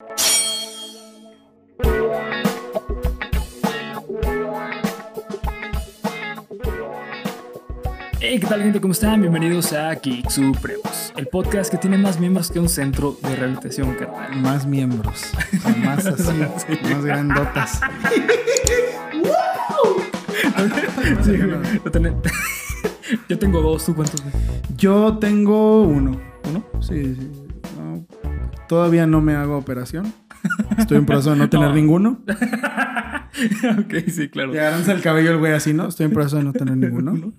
Hey, ¿qué tal gente? ¿Cómo están? Bienvenidos a Geek Supremos, el podcast que tiene más miembros que un centro de rehabilitación, carnal. Más miembros. o más así, más grandotas. Sí, Yo tengo dos, ¿tú cuántos? Yo tengo uno. ¿Uno? Sí, sí. Todavía no me hago operación. Estoy en proceso de no tener No. ninguno. ok, sí, claro. Agarranza el cabello el güey así, ¿no? Estoy en proceso de no tener ninguno.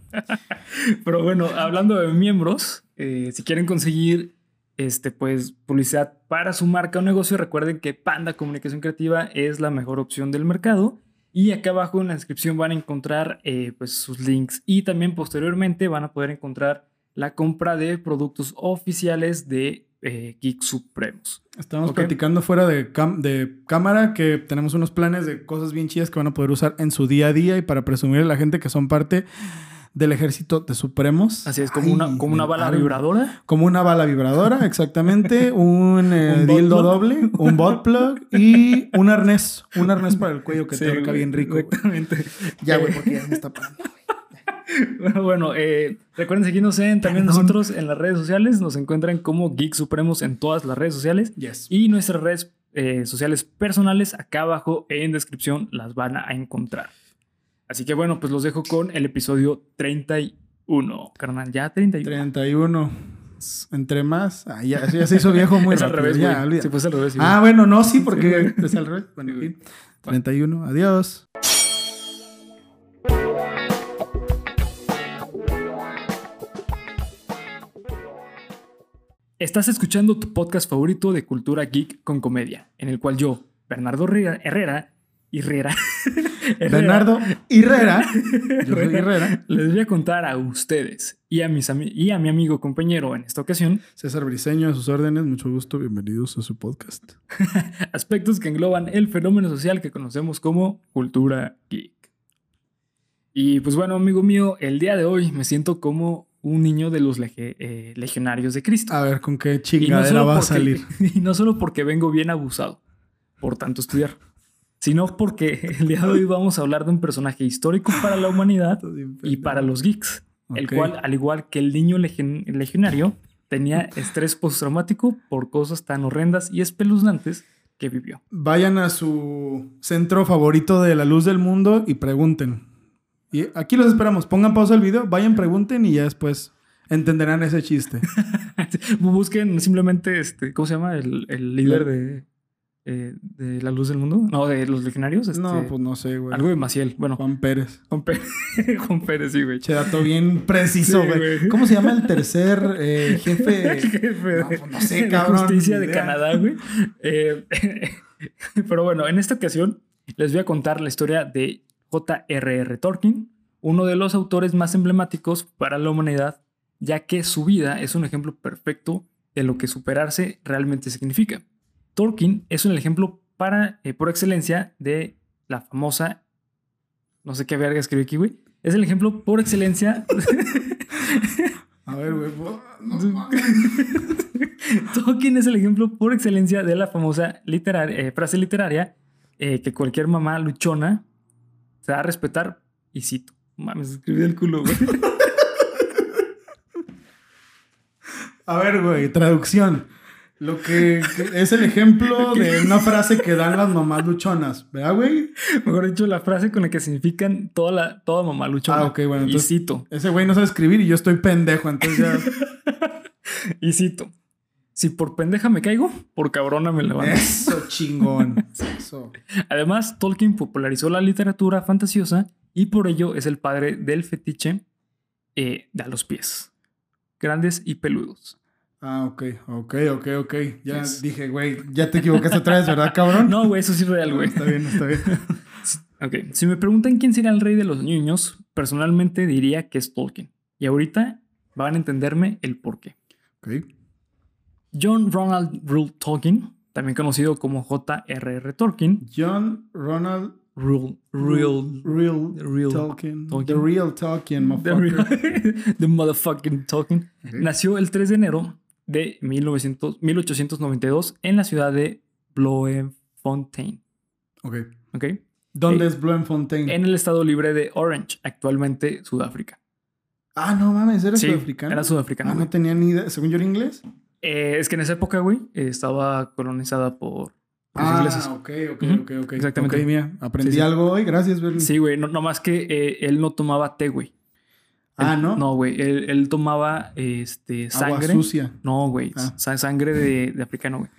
Pero bueno, hablando de miembros, eh, si quieren conseguir este, pues, publicidad para su marca o negocio, recuerden que Panda Comunicación Creativa es la mejor opción del mercado. Y acá abajo en la descripción van a encontrar eh, pues, sus links. Y también posteriormente van a poder encontrar la compra de productos oficiales de eh, Geek Supremos. Estamos Ok. platicando fuera de, cam- de cámara que tenemos unos planes de cosas bien chidas que van a poder usar en su día a día y para presumir a la gente que son parte del ejército de Supremos. Así es, como, Ay, una, como una bala vibradora. Como una bala vibradora, exactamente. Un, eh, Un dildo plug. doble, un bot plug y un arnés. Un arnés para el cuello que Sí, te güey, bien rico. Exactamente. Ya, güey, porque ya me está parando. Bueno, bueno, eh, recuerden seguirnos en también Perdón. nosotros en las redes sociales. Nos encuentran como Geek Supremos en todas las redes sociales. Yes. Y nuestras redes eh, sociales personales acá abajo en descripción las van a encontrar. Así que bueno, pues los dejo con el episodio 31. Carnal, ya 31. 31. Entre más. Ah, ya, ya se hizo viejo muy es al rápido. revés, ya. Sí, pues al revés. sí, Ah, bueno, no, sí, porque es al revés. Bueno, Sí, en fin. 31. Adiós. Estás escuchando tu podcast favorito de cultura geek con comedia, en el cual yo, Bernardo Herrera, Herrera, Bernardo Herrera. Yo soy Herrera. les voy a contar a ustedes y a, mis y a mi amigo compañero en esta ocasión César Briseño, a sus órdenes. Mucho gusto. Bienvenidos a su podcast. aspectos que engloban el fenómeno social que conocemos como cultura geek. Y pues bueno, amigo mío, el día de hoy me siento como un niño de los lege- eh, legionarios de Cristo. A ver, ¿con qué no, chingadera va a salir? y no solo porque vengo bien abusado por tanto estudiar, sino porque el día de hoy vamos a hablar de un personaje histórico para la humanidad y para los geeks, el cual, al igual que el niño legion- legionario, tenía estrés postraumático por cosas tan horrendas y espeluznantes que vivió. Vayan a su centro favorito de la luz del mundo y pregunten. Y aquí los esperamos. Pongan pausa el video, vayan, pregunten y ya después entenderán ese chiste. Busquen simplemente, este, ¿cómo se llama? El, el líder de, eh, de la luz del mundo. No, de los legionarios. este, no, pues no sé, güey. Algo de Maciel. Bueno, Juan Pérez. Juan Pérez, Juan Pérez, sí, güey. Che, dato bien preciso, güey. ¿Cómo se llama el tercer eh, jefe? Jefe de, No, pues no sé, de cabrón, justicia de idea. Canadá, güey. Eh, pero bueno, en esta ocasión les voy a contar la historia de J.R.R. Tolkien, uno de los autores más emblemáticos para la humanidad, ya que su vida es un ejemplo perfecto de lo que superarse realmente significa. Tolkien es un ejemplo para, eh, por excelencia de la famosa, no sé qué verga escribí aquí, güey. Es el ejemplo por excelencia A ver, güey. no. Tolkien es el ejemplo por excelencia de la famosa eh, frase literaria eh, que cualquier mamá luchona se da a respetar y cito. Mames, escribí el culo, güey. A ver, güey, traducción. Lo que es el ejemplo de una frase que dan las mamás luchonas, ¿verdad, güey? Mejor dicho, la frase con la que significan toda la toda mamá luchona. Ah, ok, bueno, Y entonces- cito, Ese güey no sabe escribir y yo estoy pendejo, entonces ya. y cito. Si por pendeja me caigo, por cabrona me levanto. Eso, chingón. Eso. Además, Tolkien popularizó la literatura fantasiosa y por ello es el padre del fetiche eh, de a los pies. Grandes y peludos. Ah, ok, ok, ok, ok. Ya Yes. dije, güey, ya te equivocaste otra vez, ¿verdad, cabrón? No, güey, eso sí es real, güey. Está bien, está bien. Ok, si me preguntan quién sería el rey de los niños, personalmente diría que es Tolkien. Y ahorita van a entenderme el porqué. Ok. John Ronald Reuel Tolkien, también conocido como J.R.R. Tolkien, John Ronald Reuel, Reuel, Real, Real Tolkien. The Real Tolkien, the, motherfucker. real- the motherfucking Tolkien, nació el 3 de enero de 1900 1892 en la ciudad de Bloemfontein. Ok. ¿Ok? ¿Dónde Eh, es Bloemfontein? En el estado libre de Orange, actualmente Sudáfrica. Ah, no mames, ¿era Sí, sudafricano? Era sudafricano. Ah, no tenía ni idea. Según yo era inglés. Eh, es que en esa época, güey, estaba colonizada por, por los Ah, ingleses. ok, ok, Ujú, ok, ok. exactamente. Ok, mira, aprendí Sí, algo hoy. Gracias, Berlín. Sí, güey, no, no más que eh, él no tomaba té, güey. Ah, ¿no? No, güey, él, él tomaba este, Agua sangre. sucia. No, güey, Ah. sa- sangre de, de africano, güey.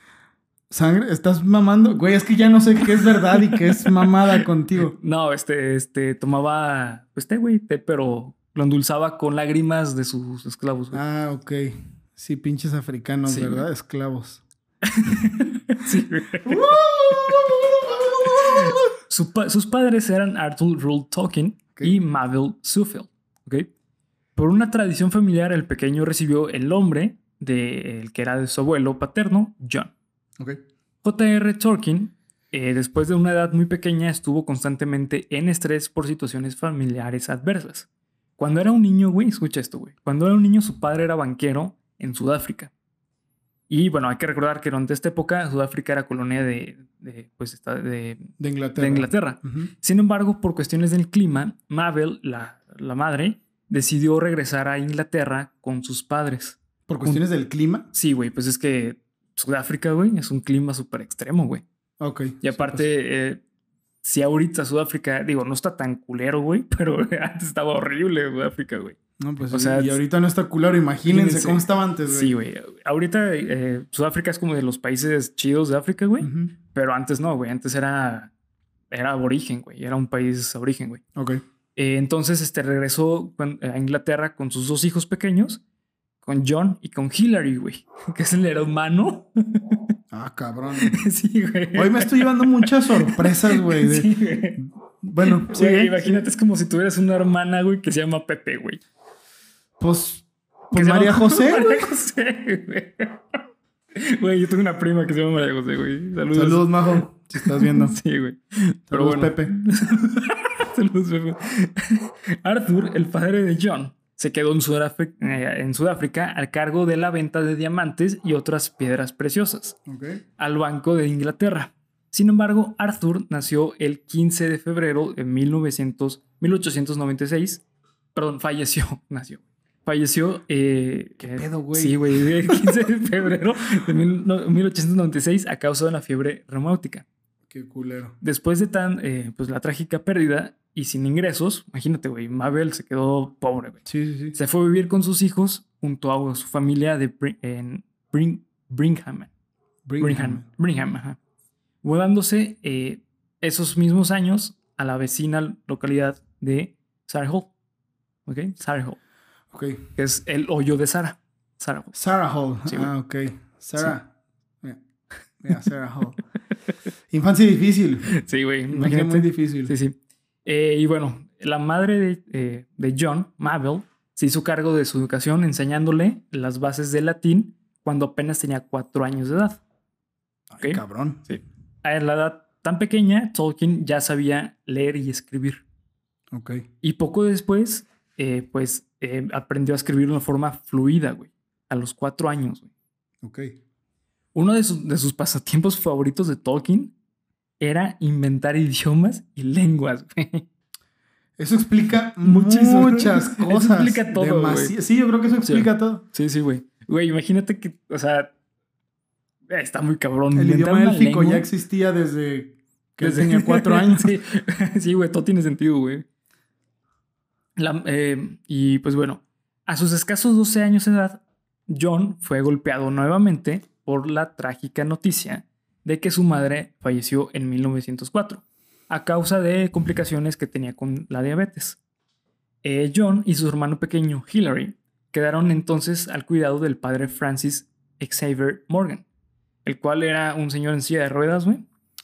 Sangre, estás mamando. Güey, es que ya no sé qué es verdad y qué es mamada contigo. No, este, este, tomaba, pues té, güey, té, pero lo endulzaba con lágrimas de sus esclavos, güey. Ah, ok. Sí, pinches africanos, Sí, ¿verdad? güey. Esclavos. Sí, güey. Su pa- sus padres eran Arthur Rule Tolkien y Mabel Suffield. Por una tradición familiar, el pequeño recibió el nombre del que era de su abuelo paterno, John. Ok. J.R. Tolkien, eh, después de una edad muy pequeña, estuvo constantemente en estrés por situaciones familiares adversas. Cuando era un niño, güey, escucha esto, güey. Cuando era un niño, su padre era banquero en Sudáfrica. Y bueno, hay que recordar que durante esta época Sudáfrica era colonia de, de, pues, esta- de, De Inglaterra. de Inglaterra. Ujú. Sin embargo, por cuestiones del clima, Mabel, la, la madre, decidió regresar a Inglaterra con sus padres. Por cuestiones del clima. Sí, güey, pues es que Sudáfrica, güey, es un clima súper extremo, güey. Ok. Y aparte, eh, si ahorita Sudáfrica, digo, no está tan culero, güey, pero antes estaba horrible Sudáfrica, güey. No, pues o sí, sea, y ahorita no está culero. Imagínense imagínense. cómo estaba antes, güey. Sí, güey. Ahorita eh, Sudáfrica es como de los países chidos de África, güey. Pero antes no, güey. Antes era, era aborigen, güey. Era un país aborigen, güey. Ok. Eh, entonces, este regresó a Inglaterra con sus dos hijos pequeños, con John y con Hillary, güey, que es el hermano. Ah, cabrón. sí, güey. Hoy me estoy llevando muchas sorpresas, güey. de- Sí, güey. Bueno, sí. Imagínate, es como si tuvieras una hermana, güey, que se llama Pepe, güey. Pues, pues María José. María José, güey. Güey, yo tengo una prima que se llama María José, güey. Saludos. Saludos, Majo. Si estás viendo. Sí, güey. Saludos, Pero bueno. Pepe. Saludos, Pepe. Arthur, el padre de John, se quedó en Sudáfrica, eh, en Sudáfrica al cargo de la venta de diamantes y otras piedras preciosas Ok. al Banco de Inglaterra. Sin embargo, Arthur nació el 15 de febrero de 1900, 1896. Perdón, falleció, nació. Falleció. Eh, ¿Qué pedo, güey? Sí, güey, el 15 de febrero de mil- no, 1896 a causa de una fiebre reumática. Qué culero. Después de tan, eh, pues la trágica pérdida y sin ingresos, imagínate, güey, Mabel se quedó pobre, güey. Sí, sí, sí. Se fue a vivir con sus hijos junto a su familia de en Bring, Brigham. Brigham. Brigham, ajá. Mudándose eh, esos mismos años a la vecina localidad de Sarah ¿Ok? Sarah Ok. es el hoyo de Sara. Sarah Sarah Hall. Sí, ah, ok. Sarah. Mira, mira, Sarah Hall. Infancia difícil. Sí, güey. Infancia muy Imagínate. difícil. Sí, sí. Eh, y bueno, la madre de, eh, de John, Mabel, se hizo cargo de su educación enseñándole las bases del latín cuando apenas tenía cuatro años de edad. Ay, Ok. cabrón. A la edad tan pequeña, Tolkien ya sabía leer y escribir. Ok. Y poco después, eh, pues eh, aprendió a escribir de una forma fluida, güey. A los cuatro años, güey. Ok. Uno de sus, de sus pasatiempos favoritos de Tolkien era inventar idiomas y lenguas, güey. Eso explica Muchísimo. muchas Eso cosas. explica todo, Demasi- güey. Sí, yo creo que eso explica todo. Sí, sí, güey. Güey, imagínate que, o sea, eh, está muy cabrón. El Inventar idioma élfico ya existía desde que desde- tenía cuatro años. sí, sí, güey, todo tiene sentido, güey. La- eh, y pues bueno, a sus escasos 12 años de edad, John fue golpeado nuevamente por la trágica noticia de que su madre falleció en 1904 a causa de complicaciones que tenía con la diabetes. Eh, John y su hermano pequeño Hillary quedaron entonces al cuidado del padre Francis Xavier Morgan, el cual era un señor en silla de ruedas, güey,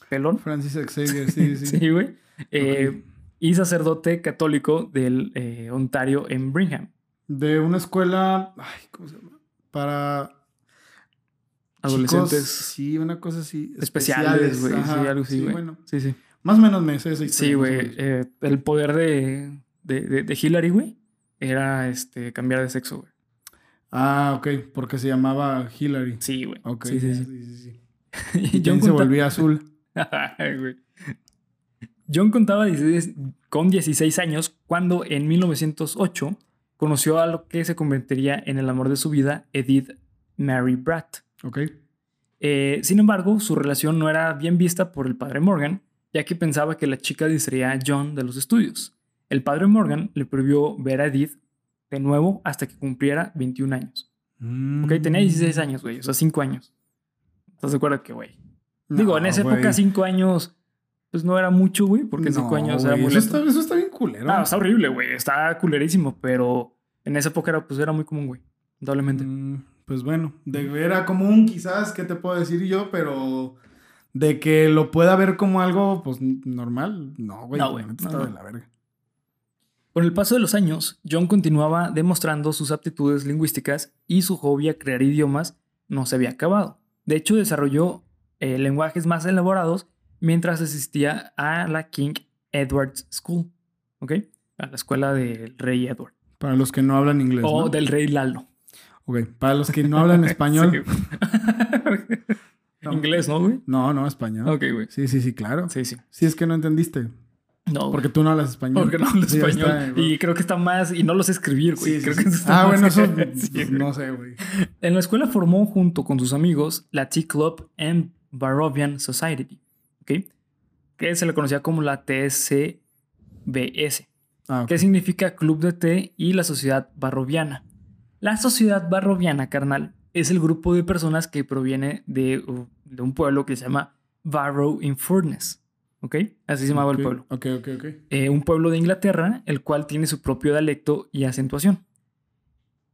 pelón. Francis Xavier, sí, sí. Sí, güey. Eh. Y sacerdote católico del eh, Ontario en Brigham. De una escuela. Ay, ¿cómo se llama? Para. Adolescentes chicos, sí, una cosa así. especiales, güey. Sí, ajá, algo así, sí, güey. bueno, Sí, sí. más o menos me sé esa historia. Sí, güey. eh, el poder de, de, de, de Hillary, güey, era este, cambiar de sexo, güey. Ah, ok, porque se llamaba Hillary. Sí, güey. Ok. Sí, sí, sí. sí, sí, sí. Y John, se volvía azul. Ay, güey. John contaba 16 con 16 años cuando en 1908 conoció a lo que se convertiría en el amor de su vida, Edith Mary Bratt. Ok. Eh, sin embargo, su relación no era bien vista por el padre Morgan, ya que pensaba que la chica distraía a John de los estudios. El padre Morgan le prohibió ver a Edith de nuevo hasta que cumpliera 21 años. Ok, tenía 16 años, güey, o sea, 5 años. ¿Estás de acuerdo que, güey? Digo, en No, esa güey. época 5 años, pues no era mucho, güey, porque 5 No, años era muy eso está, eso está bien culero. Ah, está horrible, güey, está culerísimo, pero en esa época era, pues, era muy común, güey, indudablemente. Mm, pues bueno, de ver a común quizás, ¿qué te puedo decir yo? Pero de que lo pueda ver como algo, pues normal, no, güey. No, güey, está no. de la verga. Con el paso de los años, John continuaba demostrando sus aptitudes lingüísticas y su hobby a crear idiomas no se había acabado. De hecho, desarrolló eh, lenguajes más elaborados mientras asistía a la King Edward's School, ¿ok? A la escuela del rey Edward. Para los que no hablan inglés. o ¿no? del rey Lalo. Ok, para los que no hablan español. No. Inglés, ¿no, güey? No, no, español. Ok, güey. Sí, sí, sí, claro. Sí, sí. Sí, es que no entendiste. No, Porque tú no hablas español. Porque no Sí, ya español. está, y creo que está más. Y no lo sé escribir, güey. Sí, sí, creo que está Ah, más- bueno, eso Sí, pues, no sé, güey. En la escuela formó junto con sus amigos la Tea Club and Barovian Society, Que se le conocía como la TSBS, Ah, que significa Club de Té y la Sociedad Barroviana. La Sociedad Barroviana, carnal, es el grupo de personas que proviene de, de un pueblo que se llama Barrow in Furness, ¿ok? Así se llamaba el pueblo. Ok, ok, ok. Eh, un pueblo de Inglaterra, el cual tiene su propio dialecto y acentuación.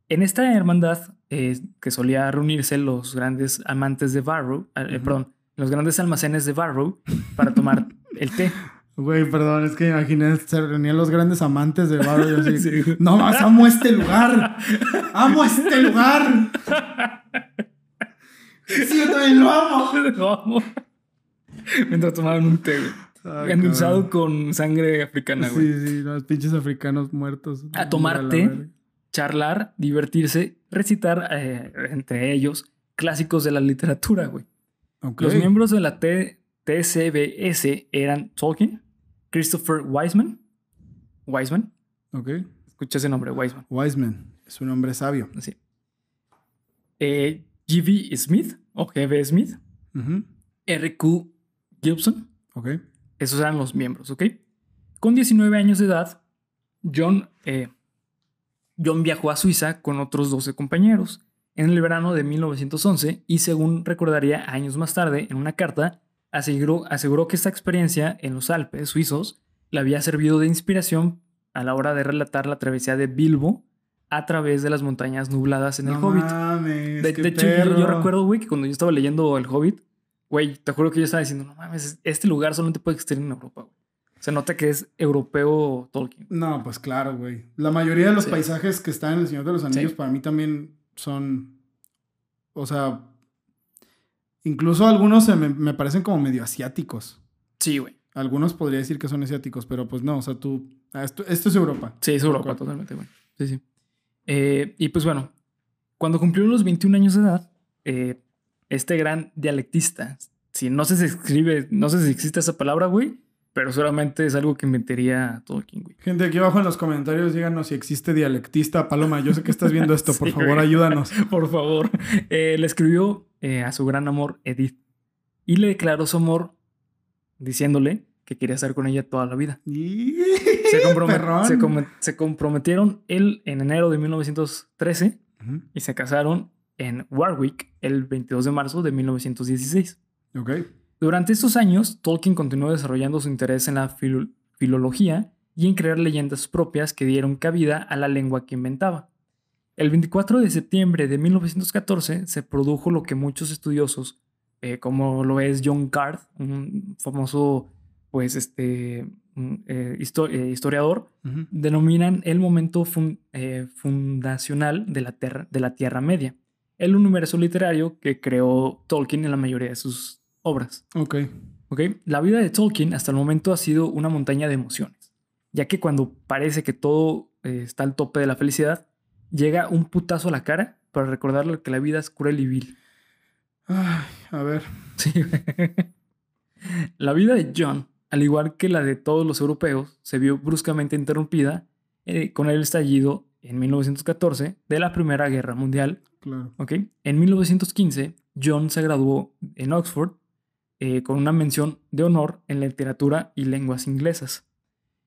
En esta hermandad eh, que solía reunirse los grandes amantes de Barrow, eh, perdón, los grandes almacenes de Barrow para tomar el té. Güey, perdón, es que imaginé, se reunían los grandes amantes y yo así, Sí, no más, amo este lugar, amo este lugar. Sí, yo también lo amo. Lo amo. Mientras tomaban un té, güey. Endulzado con sangre africana, güey. Sí, sí, los pinches africanos muertos. A tomar té. Charlar, divertirse, recitar eh, entre ellos clásicos de la literatura, güey. Los miembros de la T- TCBS eran Tolkien, Christopher Wiseman, Wiseman, Ok. escucha ese nombre, Wiseman, Wiseman, es un hombre sabio. así. Eh, G.B. Smith o G.B. Smith, Ujú. R.Q. Gibson, Ok. esos eran los miembros, ¿ok? Con 19 años de edad, John, eh, John viajó a Suiza con otros 12 compañeros en el verano de 1911 y según recordaría años más tarde en una carta, aseguró, aseguró que esta experiencia en los Alpes suizos le había servido de inspiración a la hora de relatar la travesía de Bilbo a través de las montañas nubladas en el Hobbit. Mames, De, hecho, yo, recuerdo, güey, que cuando yo estaba leyendo El Hobbit, güey, te juro que yo estaba diciendo, no mames, este lugar solamente puede existir en Europa, güey. Se nota que es europeo Tolkien. No, pues claro, güey. La mayoría de los Sí. paisajes que están en El Señor de los Anillos Sí. para mí también son, o sea, incluso algunos se me, me parecen como medio asiáticos. Sí, güey. Algunos podría decir que son asiáticos, pero pues no, o sea, tú, ah, esto, esto es Europa. Sí, es Europa totalmente, güey. Sí, sí. Eh, y pues bueno, cuando cumplió los 21 años de edad, eh, este gran dialectista, si no sé si escribe, no sé si existe esa palabra, güey, pero solamente es algo que metería Tolkien, güey. Gente, aquí abajo en los comentarios díganos si existe dialectista. Paloma, yo sé que estás viendo esto, por Sí, favor, güey. ayúdanos. Por favor. Eh, le escribió eh, a su gran amor, Edith, y le declaró su amor diciéndole que quería estar con ella toda la vida. Y... Se, comprometieron él en enero de 1913 Ujú, y se casaron en Warwick el 22 de marzo de 1916. Ok. Durante estos años, Tolkien continuó desarrollando su interés en la filo- filología y en crear leyendas propias que dieron cabida a la lengua que inventaba. El 24 de septiembre de 1914 se produjo lo que muchos estudiosos, eh, como lo es John Card, un famoso pues, este, eh, histo- eh, historiador, denominan el momento fun- fundacional de la, de la Tierra Media, el universo literario que creó Tolkien en la mayoría de sus obras. Ok. ¿ok? La vida de Tolkien hasta el momento ha sido una montaña de emociones, ya que cuando parece que todo eh, está al tope de la felicidad, llega un putazo a la cara para recordarle que la vida es cruel y vil. Ay, a ver. Sí. la vida de John, al igual que la de todos los europeos, se vio bruscamente interrumpida eh, con el estallido en 1914 de la Primera Guerra Mundial. Claro. ¿ok? En 1915, John se graduó en Oxford eh, con una mención de honor en literatura y lenguas inglesas.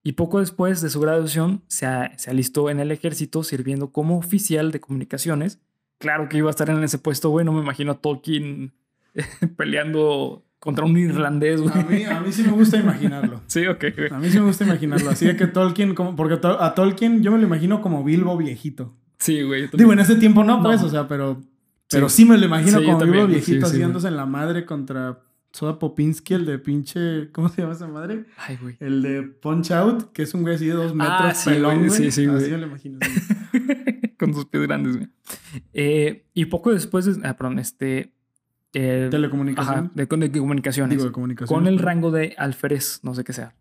Y poco después de su graduación se, a- se alistó en el ejército sirviendo como oficial de comunicaciones. Claro que iba a estar en ese puesto, güey. No me imagino a Tolkien peleando contra un irlandés, güey. A mí, a mí sí me gusta imaginarlo. Sí, ok, güey. A mí sí me gusta imaginarlo. Así de que Tolkien, como, porque to- a Tolkien yo me lo imagino como Bilbo viejito. Sí, güey. Digo, en ese tiempo no, pues, No. o sea, pero, pero sí, me lo imagino Sí, como Bilbo sí, viejito sí, haciéndose en la madre contra Soda Popinski, el de pinche. ¿Cómo se llama esa madre? Ay, güey. El de Punch Out, que es un güey así de dos metros Ah, sí, pelón, güey, sí, sí, güey. Así me lo imagino. Con sus pies grandes, güey. Eh, y poco después, de- ah, perdón, este. eh, Telecomunicación. Ajá, de, de comunicaciones. Digo, de con el rango de alférez, no sé qué sea.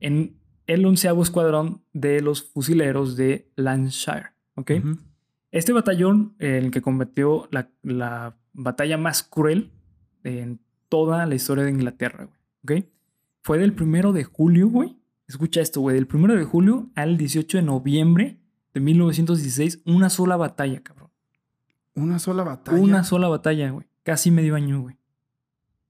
En el onceavo escuadrón de los fusileros de Lancashire. ¿ok? Este batallón, eh, el que combatió la, la batalla más cruel en toda la historia de Inglaterra, güey. ¿ok? Fue del primero de julio, güey. Escucha esto, güey. Del primero de julio al 18 de noviembre de 1916, una sola batalla, cabrón. Una sola batalla. Una sola batalla, güey. Casi medio año, güey.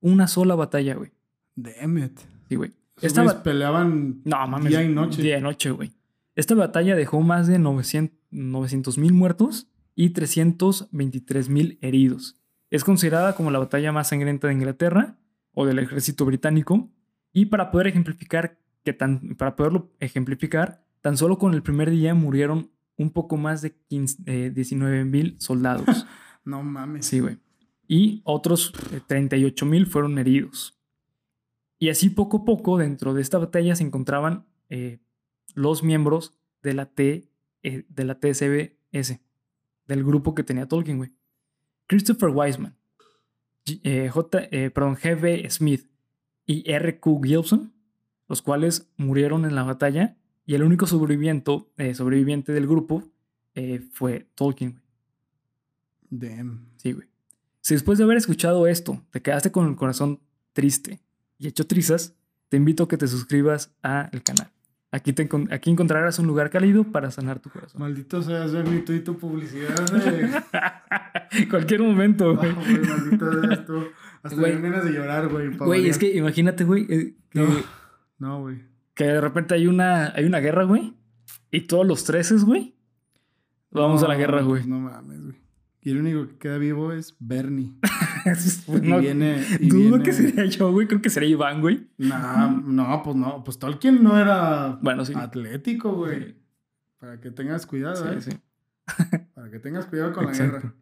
Una sola batalla, güey. Damn it. Sí, güey. Esta peleaban No, mames. día y noche. Día y noche, güey. Esta batalla dejó más de 900 mil muertos y 323 mil heridos. Es considerada como la batalla más sangrienta de Inglaterra o del ejército británico. Y para poder ejemplificar que tan, para poderlo ejemplificar, tan solo con el primer día murieron un poco más de 15, eh, 19 mil soldados. No mames. Sí, güey. Y otros 38 mil fueron heridos. Y así poco a poco dentro de esta batalla se encontraban eh, los miembros de la, T, eh, de la TSBS, del grupo que tenía Tolkien, güey. Christopher Wiseman, eh, J, eh, perdón, G.B. Smith y R.Q. Gilson, los cuales murieron en la batalla y el único sobreviviente, eh, sobreviviente del grupo eh, fue Tolkien. Damn. Sí, güey. Si después de haber escuchado esto te quedaste con el corazón triste y hecho trizas, te invito a que te suscribas al canal. Aquí, te aquí encontrarás un lugar cálido para sanar tu corazón. Maldito seas, Bernie, tú y tu publicidad. Cualquier momento, güey. Oh, güey, tú. Hasta Güey. ganas de llorar, güey. Güey, es que imagínate, güey, eh, que, No. No, güey. que de repente hay una, hay una guerra, güey, y todos los treces, güey, vamos a la guerra, güey. pues No mames, güey. Y el único que queda vivo es Bernie. Pues Y no, viene... y dudo viene- que sería yo, güey, creo que sería Iván, güey. No, no, pues no. Pues Tolkien no era Bueno, sí. atlético, güey. Para que tengas cuidado, ¿eh? Sí, sí. Para que tengas cuidado con la guerra.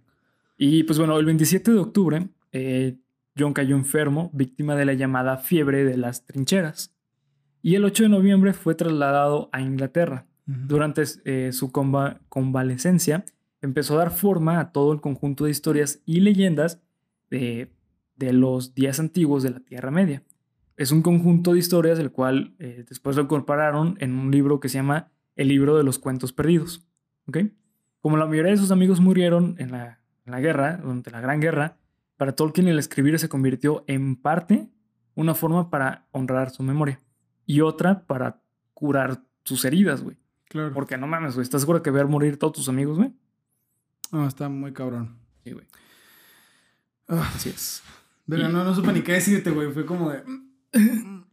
Y pues bueno, el 27 de octubre, eh, John cayó enfermo, víctima de la llamada fiebre de las trincheras. Y el 8 de noviembre fue trasladado a Inglaterra. Durante eh, su conva- convalecencia, empezó a dar forma a todo el conjunto de historias y leyendas de, de los días antiguos de la Tierra Media. Es un conjunto de historias el cual eh, después lo incorporaron en un libro que se llama El libro de los cuentos perdidos. ¿ok? Como la mayoría de sus amigos murieron en la, en la guerra, durante la Gran Guerra, para Tolkien el escribir se convirtió en parte una forma para honrar su memoria y otra para curar sus heridas, güey. Claro. Porque no mames, güey. ¿Estás seguro que ver morir todos tus amigos, güey? No, está muy cabrón. Sí, güey. Ah, Así es. Y- no, no supe ni qué decirte, güey. Fue como de.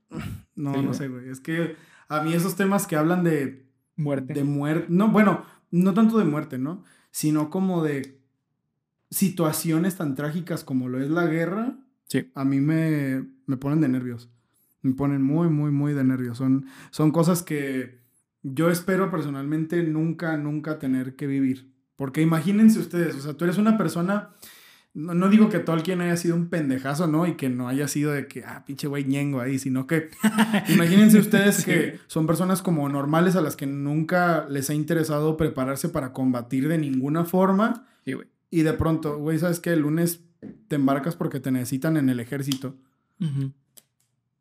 No, Sí, no sé, güey. Es que a mí esos temas que hablan de, Muerte. de muerte. No, bueno, no tanto de muerte, ¿no? Sino como de situaciones tan trágicas como lo es la guerra. Sí. A mí me, me ponen de nervios. Me ponen muy, muy, muy de nervios. Son, son cosas que yo espero personalmente nunca, nunca tener que vivir. Porque imagínense ustedes, o sea, tú eres una persona. No, no digo que Tolkien haya sido un pendejazo, ¿no? Y que no haya sido de que, ah, pinche güey ñengo ahí, sino que imagínense ustedes Sí. que son personas como normales a las que nunca les ha interesado prepararse para combatir de ninguna forma. Sí, güey. Y de pronto, güey, ¿sabes qué? El lunes te embarcas porque te necesitan en el ejército.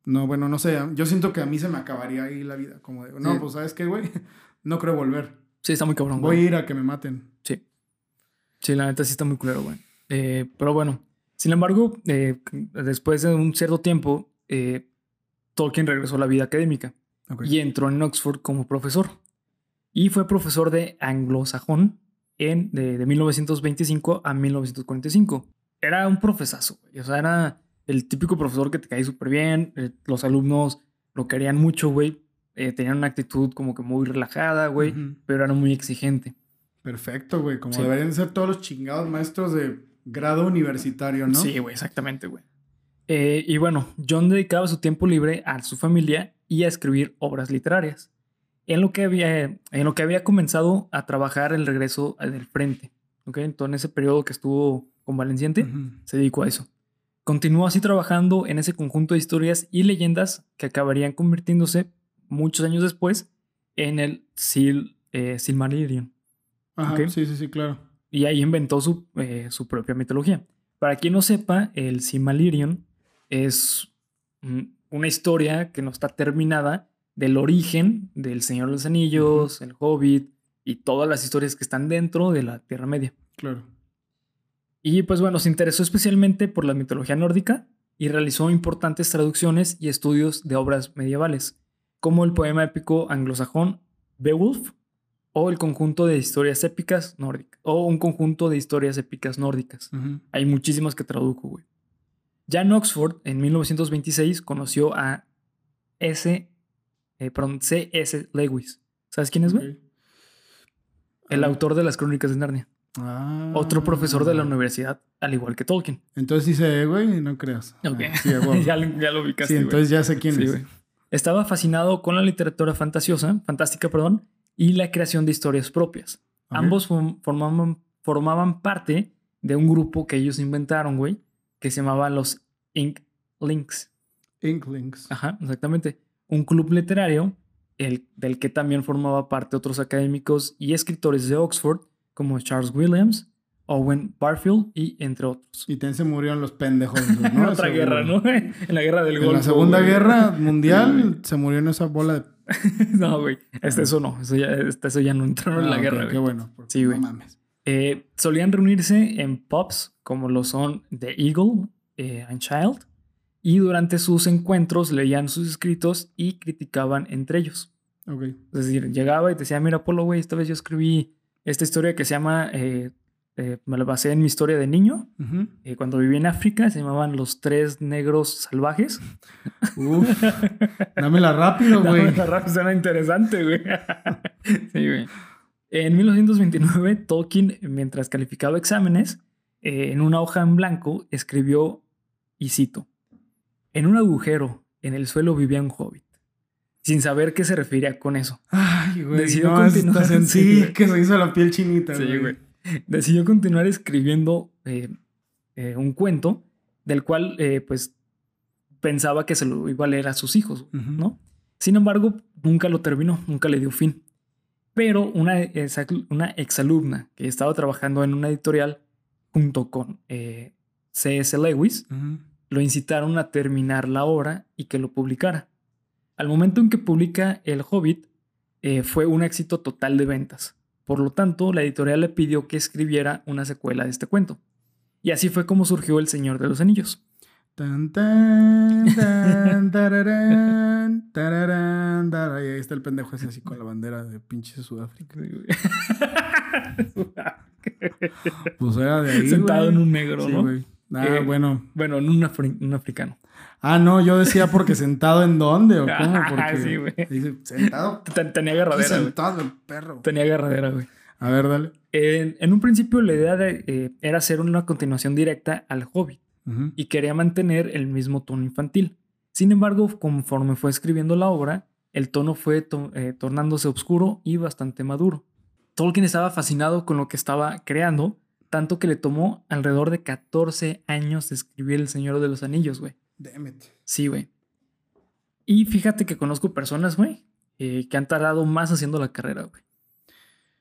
No, bueno, no sé. Yo siento que a mí se me acabaría ahí la vida. Como de, no, Sí. pues, ¿sabes qué, güey? No creo volver. Sí, está muy cabrón, Voy güey. a ir a que me maten. Sí. Sí, la neta sí está muy culero, güey. Eh, pero bueno, Sin embargo, eh, después de un cierto tiempo, eh, Tolkien regresó a la vida académica y entró en Oxford como profesor. Y fue profesor de anglosajón en, de, de 1925 a 1945. Era un profesazo, güey. O sea, era el típico profesor que te caía súper bien. eh, los alumnos lo querían mucho, güey. eh, tenían una actitud como que muy relajada, güey. Ujú. Pero era muy exigente. Perfecto, güey. Como Sí. deberían ser todos los chingados maestros de grado universitario, ¿no? Sí, güey, exactamente, güey. Eh, y bueno, John dedicaba su tiempo libre a su familia y a escribir obras literarias. En lo que había, en lo que había comenzado a trabajar el regreso del frente. ¿ok? Entonces, en ese periodo que estuvo convaleciente, Ujú. se dedicó a eso. Continuó así trabajando en ese conjunto de historias y leyendas que acabarían convirtiéndose muchos años después en el Sil, eh, Silmarillion. Ajá, Ok. sí, sí, sí, claro. Y ahí inventó su, eh, su propia mitología. Para quien no sepa, el Silmarillion es una historia que no está terminada del origen del Señor de los Anillos, el Hobbit y todas las historias que están dentro de la Tierra Media. Claro. Y pues bueno, se interesó especialmente por la mitología nórdica y realizó importantes traducciones y estudios de obras medievales, como el poema épico anglosajón Beowulf o el conjunto de historias épicas nórdicas, o un conjunto de historias épicas nórdicas. Hay muchísimas que tradujo, güey. Ya en Oxford, en 1926, conoció a S. eh, perdón, C.S. Lewis. ¿Sabes quién es, güey? El Ah. autor de las crónicas de Narnia. Ah. Otro profesor de la universidad, al igual que Tolkien. Entonces dice, güey, no creas. Ok. Ah, sí, ya, lo- ya lo ubicaste, Sí, entonces ya sé quién Sí, es. güey. Estaba fascinado con la literatura fantasiosa, fantástica, perdón, y la creación de historias propias. Ambos form- formaban, formaban parte de un grupo que ellos inventaron, güey, que se llamaba los Ink Links. Inklings. Ajá, exactamente. Un club literario el, del que también formaba parte otros académicos y escritores de Oxford, como Charles Williams, Owen Barfield y entre otros. Y también se murieron los pendejos. En ¿no? otra Seguro. guerra, ¿no? en la guerra del En Golfo. la Segunda güey. Guerra Mundial se murió en esa bola de... no, güey. Este, eso no. Eso ya, este, eso ya no entraron en la Ah, ok, guerra, Qué güey. bueno. porque Sí, güey. No mames. Eh, solían reunirse en pubs como lo son The Eagle eh, and Child y durante sus encuentros leían sus escritos y criticaban entre ellos. Ok. Es decir, llegaba y te decía, mira, Polo, güey, esta vez yo escribí esta historia que se llama, eh, eh, me la basé en mi historia de niño. Eh, cuando viví en África se llamaban Los Tres Negros Salvajes. Uf. Dámela rápido, güey. La rap suena interesante, güey. sí, güey. En 1929, Tolkien, mientras calificaba exámenes, en una hoja en blanco escribió, y cito, en un agujero en el suelo vivía un hobbit, sin saber qué se refería con eso. Ay, güey. Decidió No, continuar, en sí, que se hizo la piel chinita, Sí, güey. güey. Decidió continuar escribiendo eh, eh, un cuento del cual, eh, pues, pensaba que se lo iba a leer a sus hijos. ¿no? Sin embargo, nunca lo terminó, nunca le dio fin. Pero una, una exalumna que estaba trabajando en una editorial junto con C.S. Lewis. Lo incitaron a terminar la obra y que lo publicara. Al momento en que publica El Hobbit, eh, fue un éxito total de ventas. Por lo tanto, la editorial le pidió que escribiera una secuela de este cuento. Y así fue como surgió El Señor de los Anillos. Tan, tan, tan, tararán, tararán, tararán. Y ahí está el pendejo ese así con la bandera de pinche Sudáfrica. Pues era de ahí, Sentado güey. en un negro, Sí, ¿no? güey. Ah, Eh, bueno. Bueno, en un, afri- un africano. Ah, no, yo decía porque sentado en dónde o cómo, porque Sí, güey. sentado. Ten- Tenía agarradera, sentado el perro. Tenía agarradera, güey. A ver, dale. En, en un principio la idea de, eh, era hacer una continuación directa al Hobbit. Y quería mantener el mismo tono infantil. Sin embargo, conforme fue escribiendo la obra, el tono fue to- eh, tornándose oscuro y bastante maduro. Tolkien estaba fascinado con lo que estaba creando, tanto que le tomó alrededor de 14 años de escribir El Señor de los Anillos, güey. Damn it. Sí, güey. Y fíjate que conozco personas, güey, eh, que han tardado más haciendo la carrera, güey.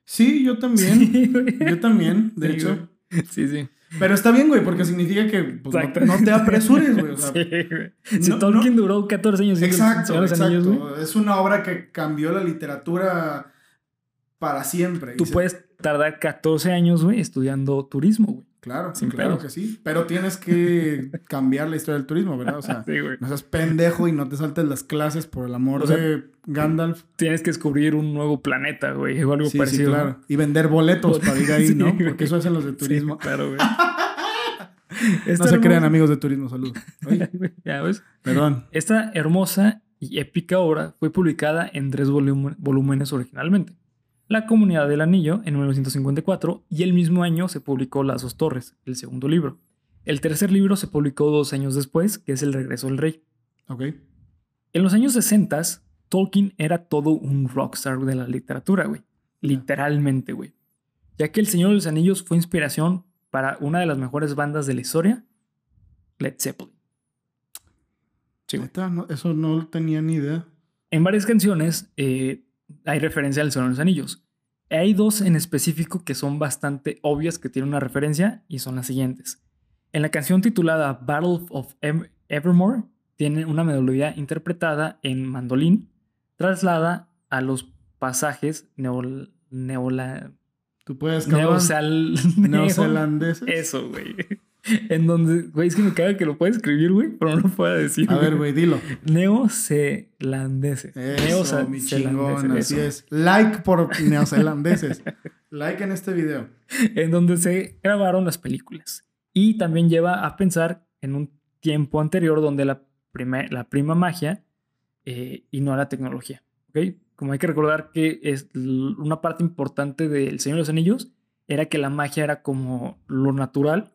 Sí, yo también. Sí. Yo también, de Sí, hecho. güey. Sí, sí. Pero está bien, güey, porque significa que pues, no, Exacto. no te apresures, güey. O sea, Sí, güey. Si no- Tolkien duró 14 años Exacto, los Anillos, güey, exacto. Es una obra que cambió la literatura para siempre. Tú puedes tardar 14 años, güey, estudiando turismo, güey. Claro, Sin claro pedos. que sí. Pero tienes que cambiar la historia del turismo, ¿verdad? O sea, Sí, no seas pendejo y no te saltes las clases por el amor O sea, de Gandalf. Tienes que descubrir un nuevo planeta, güey, o algo Sí, sí, parecido. claro. Y vender boletos para ir ahí, ¿no? güey. Porque eso hacen los de turismo. claro, güey. no se crean amigos de turismo, saludos. Ya ves. perdón. Esta hermosa y épica obra fue publicada en tres volúmenes originalmente. La Comunidad del Anillo en 1954 y el mismo año se publicó Las dos Torres, el segundo libro. El tercer libro se publicó dos años después, que es El Regreso del Rey. Ok. En los años 60, Tolkien era todo un rockstar de la literatura, güey. Literalmente, güey. Ya que El Señor de los Anillos fue inspiración para una de las mejores bandas de la historia, Led Zeppelin. Sí, no- eso no tenía ni idea. En varias canciones eh, hay referencia al Señor de los Anillos. Hay dos en específico que son bastante obvias que tienen una referencia y son las siguientes. En la canción titulada Battle of Ev- Evermore tiene una melodía interpretada en mandolín traslada a los pasajes neol- neola- Tú puedes, Neozelandeses. Eso, güey. En donde, güey, es que me caga que lo pueda escribir, güey, pero no lo pueda decir. A ver, güey, dilo. Neozelandeses. Eso, mi chingón, así es. Like por neozelandeses. like en este video. en donde se grabaron las películas. Y también lleva a pensar en un tiempo anterior donde la, prima- la prima magia eh, y no la tecnología. ¿ok? Como hay que recordar que es una parte importante del Señor de los Anillos era que la magia era como lo natural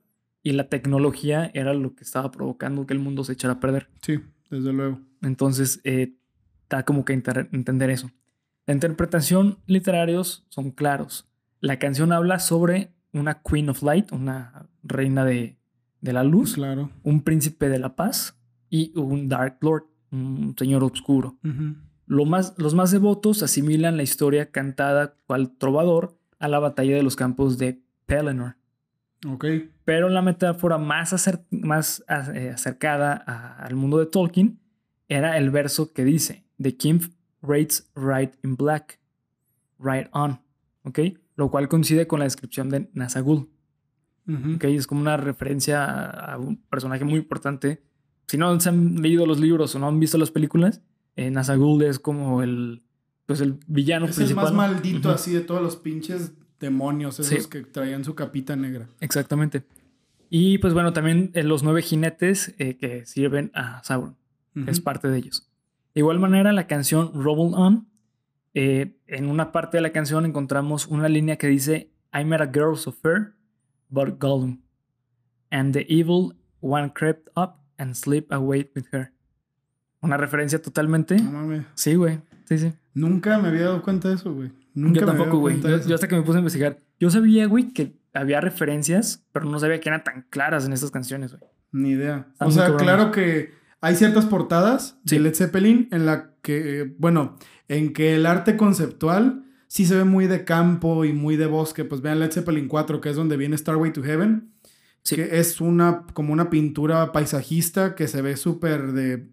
y la tecnología era lo que estaba provocando que el mundo se echara a perder. Sí, desde luego. Entonces, eh, da como que entender eso. La interpretación literarios son claros. La canción habla sobre una Queen of Light, una reina de, de la luz, Claro. un príncipe de la paz y un Dark Lord, un señor oscuro. Ujú. Lo más, los más devotos asimilan la historia cantada cual trovador a la batalla de los campos de Pelennor. Ok. Pero la metáfora más, acer- más eh, acercada a- al mundo de Tolkien era el verso que dice: The king rates right in black, right on. ¿Ok? Lo cual coincide con la descripción de Nazagul. Ujú. ¿Ok? Es como una referencia a, a un personaje muy importante. Si no se han leído los libros o no han visto las películas, eh, Nazagul es como el, pues el villano Es el más maldito así de todos los pinches demonios esos Sí. que traían su capita negra. Exactamente. Y pues bueno, también eh, los nueve jinetes eh, que sirven a Sauron. Ujú. es parte de ellos. De igual manera, la canción Roll On, eh, en una parte de la canción encontramos una línea que dice I met a girl so fair, but Gollum, and the evil one crept up and slept away with her. Una referencia totalmente. No mames. Sí, güey. Sí, sí. Nunca me había dado cuenta de eso, güey. Nunca Yo tampoco, güey. Yo, hasta que me puse a investigar. Yo sabía, güey, que había referencias, pero no sabía que eran tan claras en estas canciones, güey. Ni idea. O sea, claro que hay ciertas portadas Sí. de Led Zeppelin en la que, bueno, en que el arte conceptual sí se ve muy de campo y muy de bosque. Pues vean Led Zeppelin 4, que es donde viene Starway to Heaven. Sí. Que es una, como una pintura paisajista que se ve súper de,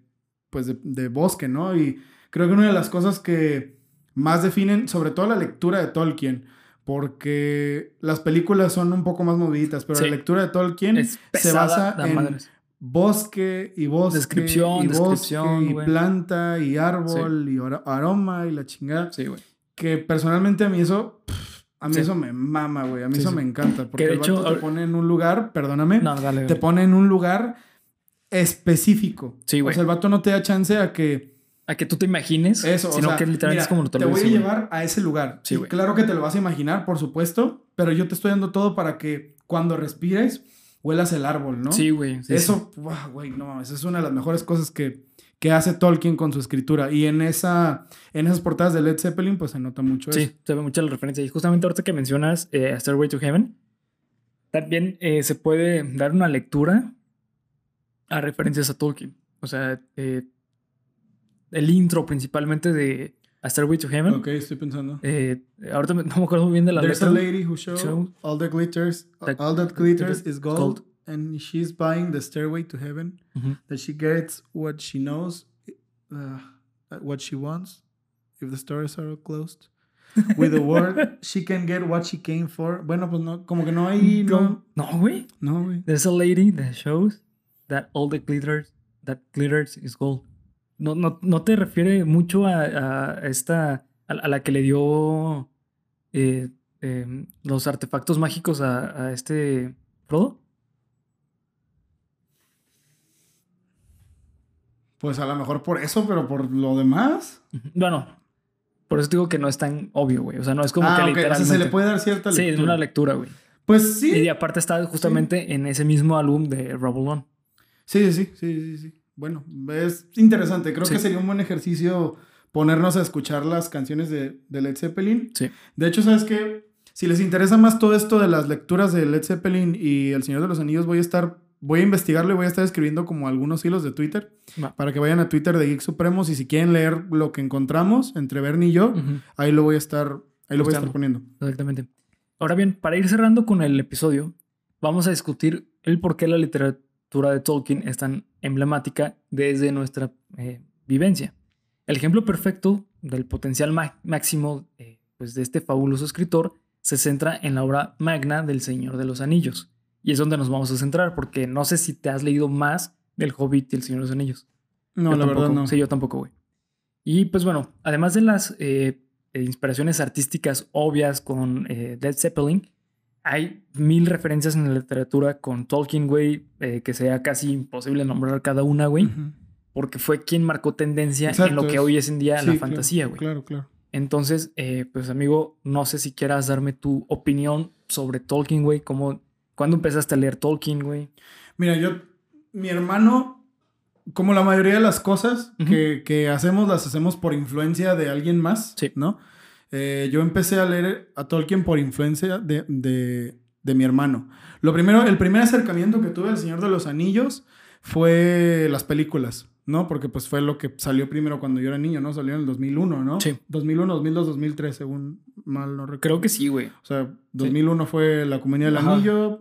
pues de, de bosque, ¿no? Y creo que una de las cosas que más definen, sobre todo la lectura de Tolkien, porque las películas son un poco más moviditas, pero Sí. la lectura de Tolkien se basa en madres. bosque y bosque Descripción, y bosque y planta y árbol y aro- aroma y la chingada. Sí, güey. Que personalmente a mí eso, pff, a mí Sí. eso me mama, güey. A mí eso me encanta. Porque de el hecho, te pone en un lugar, perdóname, No, dale. te pone en un lugar específico. Sí, O güey. sea, el vato no te da chance a que A que tú te imagines, eso, sino o sea, que literalmente mira, es como te lo voy a llevar a ese lugar. Sí, Y claro que te lo vas a imaginar, por supuesto, pero yo te estoy dando todo para que cuando respires huelas el árbol, ¿no? Sí, güey. sí, sí. Eso, ¡buah, güey, no mames, es una de las mejores cosas que, que hace Tolkien con su escritura. Y en, esa, en esas portadas de Led Zeppelin, pues se nota mucho eso. Sí, se ve mucha la referencia. Y justamente ahorita que mencionas eh, a Stairway to Heaven, también eh, se puede dar una lectura a referencias a Tolkien. O sea, eh, el intro principalmente de A Stairway to Heaven. Ok, estoy pensando. eh, ahorita me- no me acuerdo muy bien de la There's letra. a lady who shows all the glitters, that- all that glitters is gold, gold. and she's buying the stairway to heaven. That she gets what she knows, uh, what she wants. If the stores are closed. with the world. She can get what she came for. Bueno, pues no, como que no hay. No, No, güey. no, güey. There's a lady that shows that all the glitters that glitters is gold. No, no, no te refiere mucho a, a esta. A, a la que le dio eh, em, los artefactos mágicos a, a este Frodo. Pues a lo mejor por eso, pero por lo demás. Bueno, por eso te digo que no es tan obvio, güey. O sea, no es como ah, que ok, o sea, literalmente. se le puede dar cierta Sí, lectura. es una lectura, güey. Pues sí. Y aparte está justamente en ese mismo álbum de One. Sí, sí, sí, sí, sí, sí. Bueno, es interesante. Creo Sí. que sería un buen ejercicio ponernos a escuchar las canciones de, de Led Zeppelin. Sí. De hecho, ¿sabes qué? Si les interesa más todo esto de las lecturas de Led Zeppelin y El Señor de los Anillos, voy a estar, voy a investigarlo y voy a estar escribiendo como algunos hilos de Twitter para que vayan a Twitter de Geek Supremos y si quieren leer lo que encontramos entre Bernie y yo, ahí lo voy a estar, ahí lo voy a estar poniendo. Exactamente. Ahora bien, para ir cerrando con el episodio, vamos a discutir el por qué la literatura de Tolkien es tan emblemática desde nuestra eh, vivencia. El ejemplo perfecto del potencial máximo eh, pues de este fabuloso escritor se centra en la obra magna del Señor de los Anillos. Y es donde nos vamos a centrar, porque no sé si te has leído más del Hobbit y el Señor de los Anillos. No, Yo la tampoco. verdad no. Sí, yo tampoco, güey. Y pues bueno, además de las eh, inspiraciones artísticas obvias con Led Zeppelin, hay mil referencias en la literatura con Tolkien, güey, eh, que sea casi imposible nombrar cada una, güey, porque fue quien marcó tendencia en lo que es- hoy es en día Sí, la fantasía, güey. Claro, claro. Entonces, eh, pues amigo, no sé si quieras darme tu opinión sobre Tolkien, güey, cómo, ¿cuándo empezaste a leer Tolkien, güey? Mira, yo, mi hermano, como la mayoría de las cosas que, que hacemos, las hacemos por influencia de alguien más, Sí. ¿no? Eh, yo empecé a leer a Tolkien por influencia de, de- de mi hermano. Lo primero, el primer acercamiento que tuve al Señor de los Anillos fue las películas, ¿no? Porque pues fue lo que salió primero cuando yo era niño, ¿no? Salió en el 2001, ¿no? Sí. 2001, 2002, 2003, según mal no recuerdo. Creo que sí, güey. O sea, 2001 fue La Comunidad del Ajá. Anillo,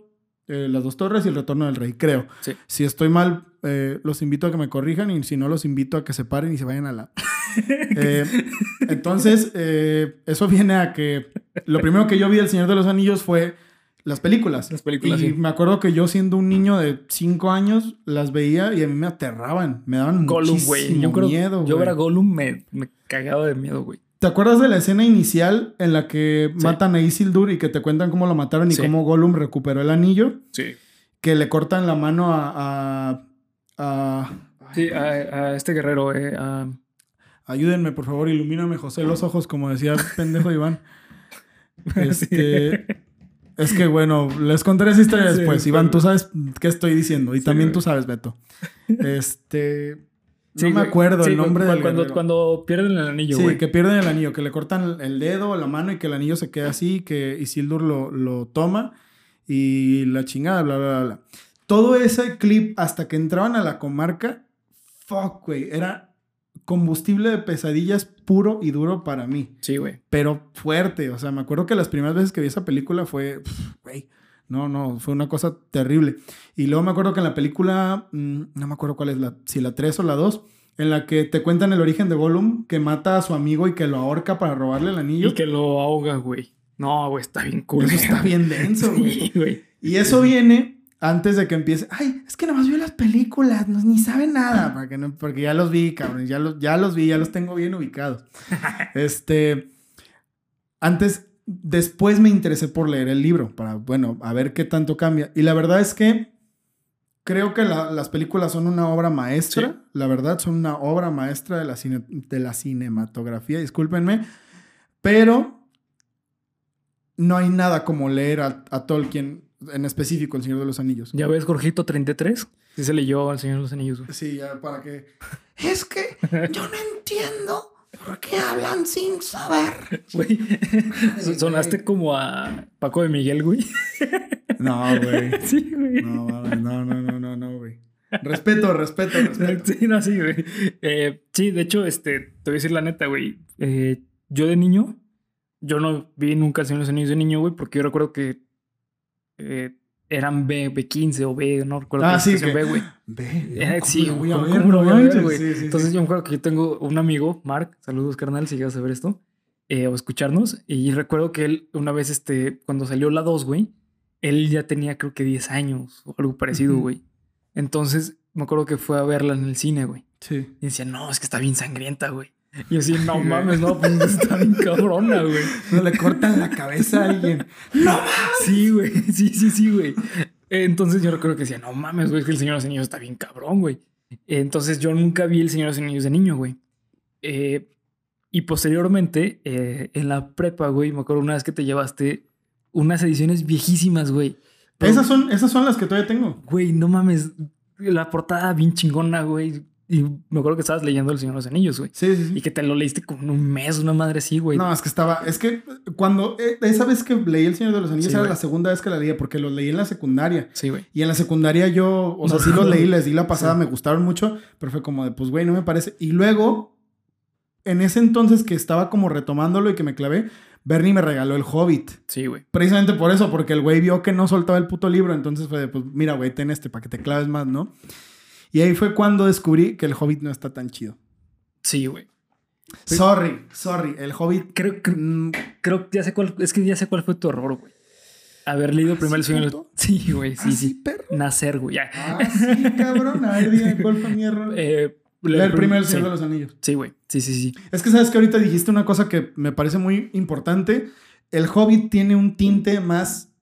eh, Las Dos Torres y El Retorno del Rey, creo. Sí. Si estoy mal, eh, los invito a que me corrijan y si no, los invito a que se paren y se vayan a la... Eh, entonces, eh, eso viene a que lo primero que yo vi del Señor de los Anillos fue las películas. Las películas, Y sí. me acuerdo que yo siendo un niño de 5 años las veía y a mí me aterraban, me daban Gollum, muchísimo Yo creo miedo. yo ver a Gollum me, me cagaba de miedo, güey. ¿Te acuerdas de la escena inicial en la que Sí. matan a Isildur y que te cuentan cómo lo mataron y Sí. cómo Gollum recuperó el anillo? Sí. Que le cortan la mano a... a- a- Sí, a, a este guerrero, eh, Ayúdenme, por favor, ilumíname, José, los ojos, como decía el pendejo Iván. Este... Es que, bueno, les contaré esa historia Sí, después. Iván, tú sabes qué estoy diciendo. Y también tú sabes, Beto. Este... Sí, no me acuerdo Sí, el nombre del cuando, guerrero. cuando pierden el anillo, Sí, güey. que pierden el anillo, que le cortan el dedo, la mano y que el anillo se queda así, que Isildur lo, lo toma y la chingada, bla, bla, bla, bla. Todo ese clip hasta que entraban a la comarca, fuck, güey, era combustible de pesadillas puro y duro para mí, Sí, güey. pero fuerte. O sea, me acuerdo que las primeras veces que vi esa película fue, güey, no, no, fue una cosa terrible. Y luego me acuerdo que en la película, mm, no me acuerdo cuál es la, si la 3 o la 2, en la que te cuentan el origen de Gollum, que mata a su amigo y que lo ahorca para robarle el anillo. Y que lo ahoga, güey. No, güey, está bien cool. Eso está bien denso, güey. Sí. Y eso viene antes de que empiece. Ay, es que nomás vio las películas, no, ni sabe nada. Porque, no, porque ya los vi, cabrón. Ya los, ya los vi, ya los tengo bien ubicados. este. Antes, después me interesé por leer el libro, para, bueno, a ver qué tanto cambia. Y la verdad es que creo que la- las películas son una obra maestra. Sí. La verdad, son una obra maestra de la, cine- de la cinematografía, discúlpenme. Pero no hay nada como leer a, a Tolkien, en específico El Señor de los Anillos. ¿Ya ves, Jorgito 33? Sí se leyó al Señor de los Anillos. Sí, ya para que... Es que yo no entiendo por qué hablan sin saber. Güey, sonaste como a Paco de Miguel, güey. No, güey. Sí, güey. No, no, no, no, no, no, güey. Respeto, respeto, respeto. Sí, no, sí, güey. Eh, sí, de hecho, este, te voy a decir la neta, güey. Eh, yo de niño, yo no vi nunca el Señor de los Anillos de niño, güey, porque yo recuerdo que eh, eran B, B15 o B, no recuerdo Ah, sí, que- B, güey. Eh, ¿cómo sí, cómo lo No güey? Sí, sí, Entonces sí. yo me acuerdo que yo tengo un amigo, Mark, saludos carnal, si llegas a ver esto, eh, o escucharnos. Y recuerdo que él, una vez, este, cuando salió la 2, güey, él ya tenía creo que 10 años o algo parecido, güey. Entonces, me acuerdo que fue a verla en el cine, güey. Sí. Y decía, no, es que está bien sangrienta, güey. Y así, no mames, no, pues está bien cabrona, güey. No le cortan la cabeza a alguien. ¡No! Sí, güey. Sí, sí, sí, güey. Entonces yo recuerdo que decía, no mames, güey, es que el Señor de los Anillos está bien cabrón, güey. Entonces yo nunca vi el Señor de los Anillos de niño, güey. Eh, y posteriormente, eh, en la prepa, güey, me acuerdo una vez que te llevaste unas ediciones viejísimas, güey. Pero, Esas son, esas son las que todavía tengo. Güey, no mames. La portada bien chingona, güey. Y me acuerdo que estabas leyendo El Señor de los Anillos, güey. Sí, sí, sí. Y que te lo leíste como en un mes, una madre así, güey. No, es que estaba. Es que cuando. eh, esa vez que leí El Señor de los Anillos Sí, era güey. la segunda vez que la leí, porque los leí en la secundaria. Sí, güey. Y en la secundaria yo. O sea, sí los leí, les di la pasada, Sí. me gustaron mucho, pero fue como de, pues, güey, no me parece. Y luego, en ese entonces que estaba como retomándolo y que me clavé, Bernie me regaló El Hobbit. Sí, güey. Precisamente por eso, porque el güey vio que no soltaba el puto libro, entonces fue de, pues, mira, güey, ten este para que te claves más, ¿no? Y ahí fue cuando descubrí que el Hobbit no está tan chido. Sí, güey. Sí. Sorry, sorry, el Hobbit. Creo, creo, mm, creo que ya sé cuál, es que ya sé cuál fue tu error, güey. Haber leído primero el ¿Ah, sí, Sí, güey, sí, ¿ah, sí. perro? Nacer, güey. Ya. Ah, sí, cabrón. A ver, dime cuál fue mi error. Eh, Leer primero el sí. Señor de los Anillos. Sí, güey. Sí, sí, sí. Es que sabes que ahorita dijiste una cosa que me parece muy importante. El Hobbit tiene un tinte más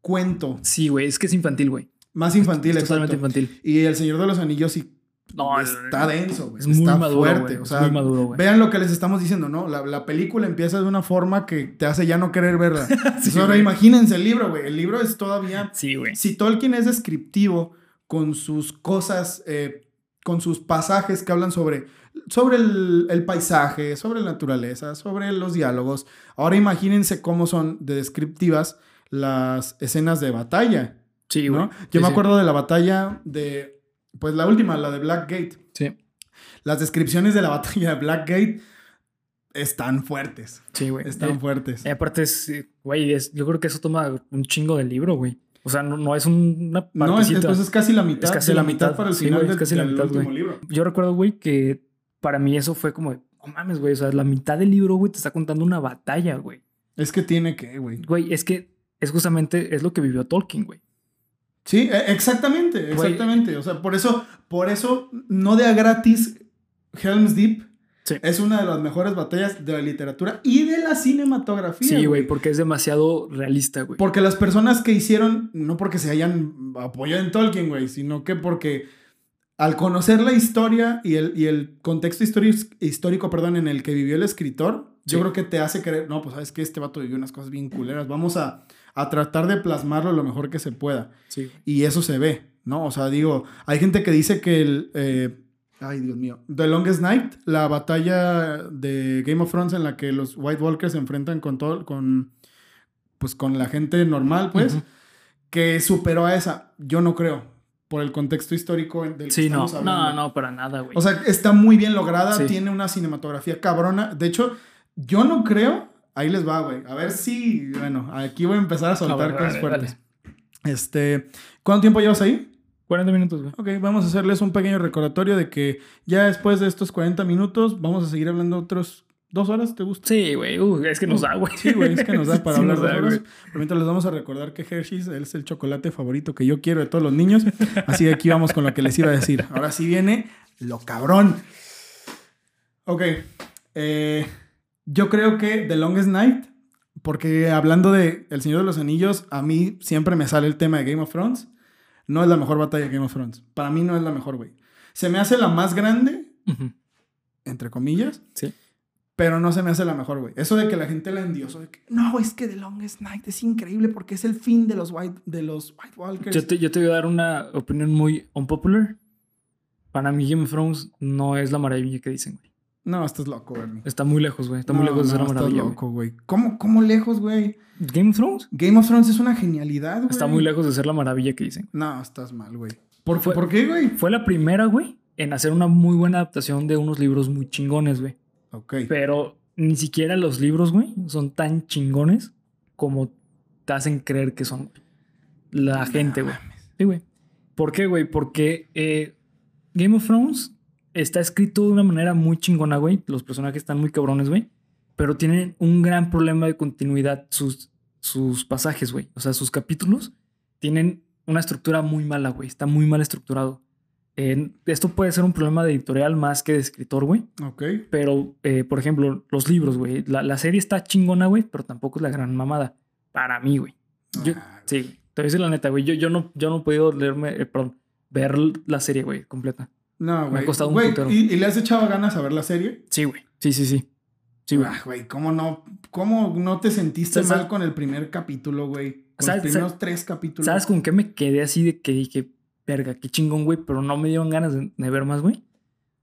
cuento, Sí, güey. Es que es infantil, güey. Más infantil, Es totalmente exacto. infantil. Y el Señor de los Anillos sí No, está denso, güey. Es muy está maduro, fuerte. O sea, muy maduro, güey. vean lo que les estamos diciendo, ¿no? La, la película empieza de una forma que te hace ya no querer verla. Sí, ahora imagínense el libro, güey. El libro es todavía Sí, güey. si Tolkien es descriptivo con sus cosas, eh, con sus pasajes que hablan sobre, sobre el, el paisaje, sobre la naturaleza, sobre los diálogos, ahora imagínense cómo son de descriptivas las escenas de batalla, Sí, güey. ¿no? Yo Sí, me sí. acuerdo de la batalla de, pues la última, la de Blackgate. Sí, Las descripciones de la batalla de Blackgate están fuertes, sí, güey. están Eh, fuertes. eh, aparte, es, eh, güey, es- yo creo que eso toma un chingo del libro, güey. O sea, no, no es un- una no, es, es casi la mitad, Es casi la la mitad, mitad, para el sí, final es del, casi la del mitad, último libro. Yo recuerdo, güey, que para mí eso fue como, no mames, güey. O sea, la mitad del libro, güey, te está contando una batalla, güey. Es que tiene que, güey. Güey, es que es justamente, es lo que vivió Tolkien, güey. Sí, e- exactamente, exactamente. O sea, por eso, por eso, no de a gratis, Helm's Deep Sí. es una de las mejores batallas de la literatura y de la cinematografía. Sí, güey, porque es demasiado realista, güey. Porque las personas que hicieron, no porque se hayan apoyado en Tolkien, güey, sino que porque al conocer la historia y el, y el contexto histórico, perdón, en el que vivió el escritor, yo creo que te hace creer, no, pues sabes que este vato vivió unas cosas bien culeras, vamos a, a tratar de plasmarlo lo mejor que se pueda. Sí. Y eso se ve, ¿no? O sea, digo, hay gente que dice que el... eh, ay, Dios mío. The Longest Night, la batalla de Game of Thrones en la que los White Walkers se enfrentan con todo, con... Pues con la gente normal, pues, que superó a esa. Yo no creo, por el contexto histórico del que Sí, no, estamos no, hablando. no, para nada, güey. O sea, está muy bien lograda, Sí. tiene una cinematografía cabrona. De hecho, yo no creo... Ahí les va, güey. A ver si... Bueno, aquí voy a empezar a soltar ver, cosas dale, fuertes. Este... ¿Cuánto tiempo llevas ahí? 40 minutos, güey. Ok, vamos a hacerles un pequeño recordatorio de que ya después de estos 40 minutos vamos a seguir hablando otros dos horas, ¿te gusta? Sí, güey. Uh, es que nos da, güey. Sí, güey, es que nos da para Sí hablar dos da, horas. Pero mientras les vamos a recordar que Hershey's es el chocolate favorito que yo quiero de todos los niños. Así que aquí vamos con lo que les iba a decir. Ahora sí viene lo cabrón. Ok, eh, yo creo que The Longest Night, porque hablando de El Señor de los Anillos, a mí siempre me sale el tema de Game of Thrones. No es la mejor batalla de Game of Thrones. Para mí no es la mejor, güey. Se me hace la más grande, entre comillas, Sí. pero no se me hace la mejor, güey. Eso de que la gente la endiosó, de que no, es que The Longest Night es increíble porque es el fin de los White, de los White Walkers. Yo te, yo te voy a dar una opinión muy unpopular. Para mí Game of Thrones no es la maravilla que dicen, güey. No, estás loco, Bernie. Está muy lejos, güey. Está muy No, lejos de ser una estás maravilla, loco, güey. ¿Cómo, ¿Cómo lejos, güey? Game of Thrones Game of Thrones es una genialidad, güey. está muy lejos de ser la maravilla que dicen. No, estás mal, güey. ¿Por, Fue- ¿Por qué, güey? Fue la primera, güey, en hacer una muy buena adaptación de unos libros muy chingones, güey. Ok. Pero ni siquiera los libros, güey, son tan chingones como te hacen creer que son. La gente, güey. Sí, güey. ¿Por qué, güey? Porque eh, Game of Thrones está escrito de una manera muy chingona, güey. Los personajes están muy cabrones, güey. pero tienen un gran problema de continuidad sus, sus pasajes, güey. O sea, sus capítulos tienen una estructura muy mala, güey. Está muy mal estructurado. Eh, esto puede ser un problema de editorial más que de escritor, güey. Ok. Pero, eh, por ejemplo, los libros, güey. La, la serie está chingona, güey, pero tampoco es la gran mamada. Para mí, güey. Yo- Ah, Sí, te voy a decir la neta, güey. Yo, yo, no, yo no he podido leerme, eh, perdón, ver la serie, güey, completa. No, Me ha güey. costado un Güey. ¿y, y le has echado ganas a ver la serie? Sí, güey. Sí, sí, sí. Sí, güey. Ah, güey, ¿cómo no, ¿cómo no te sentiste ¿Sabes- mal con el primer capítulo, güey? Con ¿Sabes- los primeros tres capítulos. ¿Sabes con qué me quedé así de que dije, verga, qué chingón, güey? Pero no me dieron ganas de, de ver más, güey.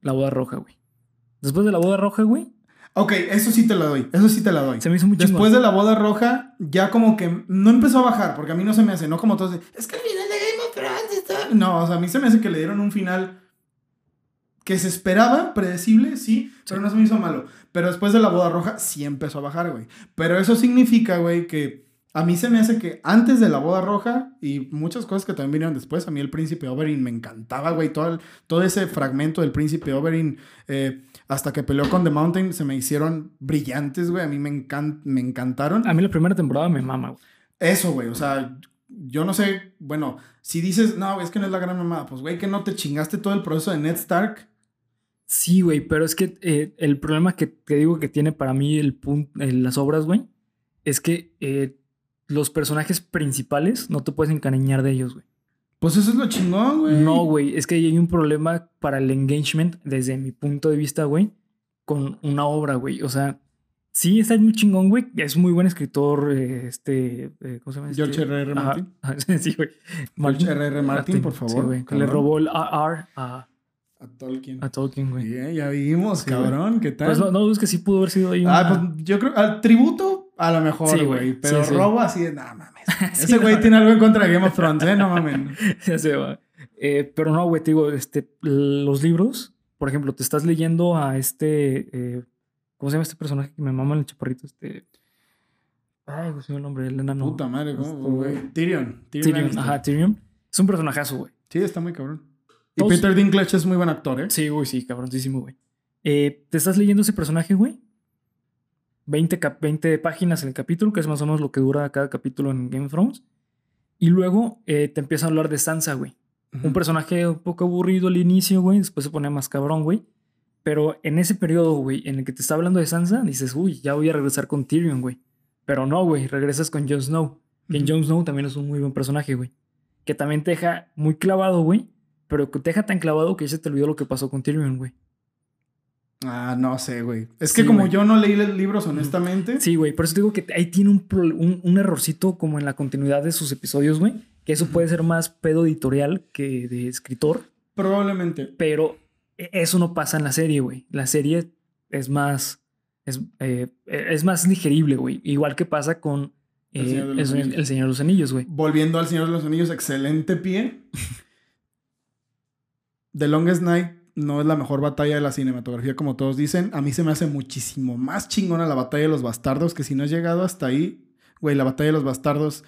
La boda roja, güey. Después de la boda roja, güey, Ok, eso sí te la doy. Eso sí te la doy. se me hizo muy chingón. Después de la boda roja, ya como que no empezó a bajar, porque a mí no se me hace, no como todos de, es que el final de Game of Thrones está... No, o sea, a mí se me hace que le dieron un final que se esperaba, predecible, sí, pero no se me hizo malo. Pero después de la boda roja, sí empezó a bajar, güey. Pero eso significa, güey, que a mí se me hace que antes de la boda roja y muchas cosas que también vinieron después, a mí el príncipe Oberyn me encantaba, güey. Todo, el- todo ese fragmento del príncipe Oberyn, eh, hasta que peleó con The Mountain, se me hicieron brillantes, güey. A mí me, encan- me encantaron. A mí la primera temporada me mama, güey. Eso, güey. O sea, yo no sé, bueno, si dices, no, es que no es la gran mamada, pues, güey, que no te chingaste todo el proceso de Ned Stark. Sí, güey, pero es que eh, el problema que te digo que tiene para mí el punto, las obras, güey, es que eh, los personajes principales no te puedes encariñar de ellos, güey. Pues eso es lo chingón, güey. No, güey, es que hay un problema para el engagement desde mi punto de vista, güey, con una obra, güey. O sea, sí está muy chingón, güey. Es muy buen escritor, eh, este, ¿cómo se llama? Este? George R.R. Ajá, Martin. ajá, sí, güey. George R.R. Martin, por favor, Sí, güey, que le robó el AR a, A Tolkien. a Tolkien, güey. Bien, ya vimos, Sí, güey. cabrón, ¿qué tal? Pues no, no dudes que sí pudo haber sido ahí Ah, una- pues yo creo, al tributo, a lo mejor, Sí, güey. Pero Sí, robo así de, no mames. Ese güey no. tiene algo en contra de Game of Thrones, ¿eh? No mames. ya se va. Eh, pero no, güey, te digo, este, los libros, por ejemplo, te estás leyendo a este, eh, ¿cómo se llama este personaje que me mama el chaparrito? Este, ay, güey, el nombre, el enano. Puta madre, ¿cómo, Este, güey? Tyrion. Tyrion. Tyrion, ajá, Tyrion. Es un personajazo, güey. Sí, está muy cabrón. Y Todos- Peter Dinklage es muy buen actor, ¿eh? Sí, güey, sí, cabroncísimo, güey. Eh, te estás leyendo ese personaje, güey. 20, cap- 20 páginas en el capítulo, que es más o menos lo que dura cada capítulo en Game of Thrones. Y luego eh, te empieza a hablar de Sansa, güey. Un personaje un poco aburrido al inicio, güey. Después se pone más cabrón, güey. Pero en ese periodo, güey, en el que te está hablando de Sansa, dices, uy, ya voy a regresar con Tyrion, güey. Pero no, güey, regresas con Jon Snow. Que en Ujú. Jon Snow también es un muy buen personaje, güey. Que también te deja muy clavado, güey. Pero que te deja tan clavado que ya se te olvidó lo que pasó con Tyrion, güey. Ah, no sé, güey. Es que Sí, como güey. yo no leí los libros, honestamente. Sí, güey. Por eso te digo que ahí tiene un, un, un errorcito como en la continuidad de sus episodios, güey. Que eso puede ser más pedo editorial que de escritor. Probablemente. Pero e- eso no pasa en la serie, güey. La serie es más. Es, eh, es más digerible, güey. Igual que pasa con El eh, Señor el Señor de los Anillos, güey. Volviendo al Señor de los Anillos, excelente pie. The Longest Night no es la mejor batalla de la cinematografía, como todos dicen. A mí se me hace muchísimo más chingona la batalla de los bastardos, que si no has llegado hasta ahí, güey, la batalla de los bastardos,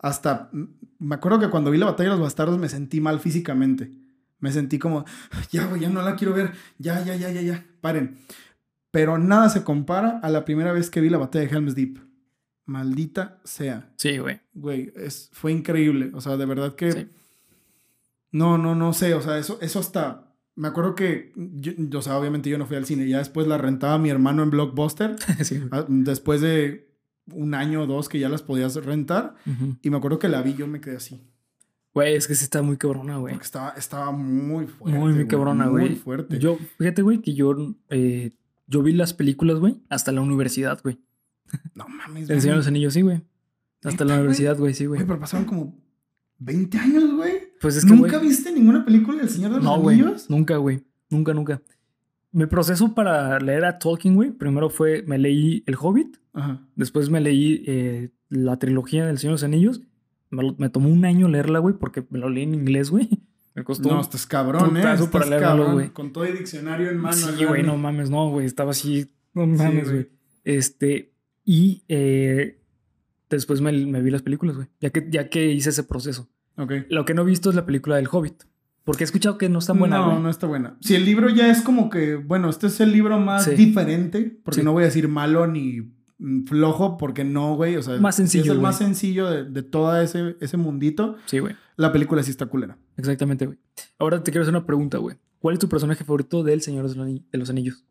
hasta... Me acuerdo que cuando vi la batalla de los bastardos me sentí mal físicamente. Me sentí como, ya, güey, ya no la quiero ver. Ya, ya, ya, ya, ya. Paren. Pero nada se compara a la primera vez que vi la batalla de Helm's Deep. Maldita sea. Sí, güey. Güey, es, fue increíble. O sea, de verdad que. Sí. No, no, no sé. O sea, eso, eso hasta. Me acuerdo que. Yo, o sea, obviamente yo no fui al cine. Ya después la rentaba mi hermano en Blockbuster. sí, güey. Después de un año o dos que ya las podías rentar. Y me acuerdo que la vi, yo me quedé así. Güey, es que sí está muy cabrona, güey. Porque estaba, estaba muy fuerte. Muy, muy güey, cabrona, güey. Muy fuerte. Yo, fíjate, güey, que yo, eh, yo vi las películas, güey, hasta la universidad, güey. no mames, El Señor de los güey. Anillos, sí, güey. Hasta ¿Neta, la güey? universidad, güey, sí, güey. Güey, pero pasaron como 20 años, güey. Pues es que, ¿Nunca güey, viste ninguna película del Señor de los No. Anillos? Nunca, güey. Nunca, nunca. Mi proceso para leer a Tolkien, güey, primero fue, me leí El Hobbit, Ajá. después me leí eh, la trilogía del Señor de los Anillos. Me, me tomó un año leerla, güey, porque me lo leí en inglés, güey. Me costó No, estás cabrón, ¿eh? Estás para leerlo, güey. Con todo el diccionario en mano. Sí, güey, no mames, no, güey. Estaba así, no mames, güey. güey. Este, y eh, después me, me vi las películas, güey. Ya que, ya que hice ese proceso. Lo que no he visto es la película del Hobbit. Porque he escuchado que no está buena, No, güey. no está buena. Si el libro ya es como que, bueno, este es el libro más Sí. diferente, porque Sí. no voy a decir malo ni mm, flojo, porque no, güey. O sea, Más sencillo, Es el güey. más sencillo de, de todo ese, ese mundito. Sí, güey. La película sí está culera. Exactamente, güey. Ahora te quiero hacer una pregunta, güey. ¿Cuál es tu personaje favorito del Señor de los Ani- de los Anillos?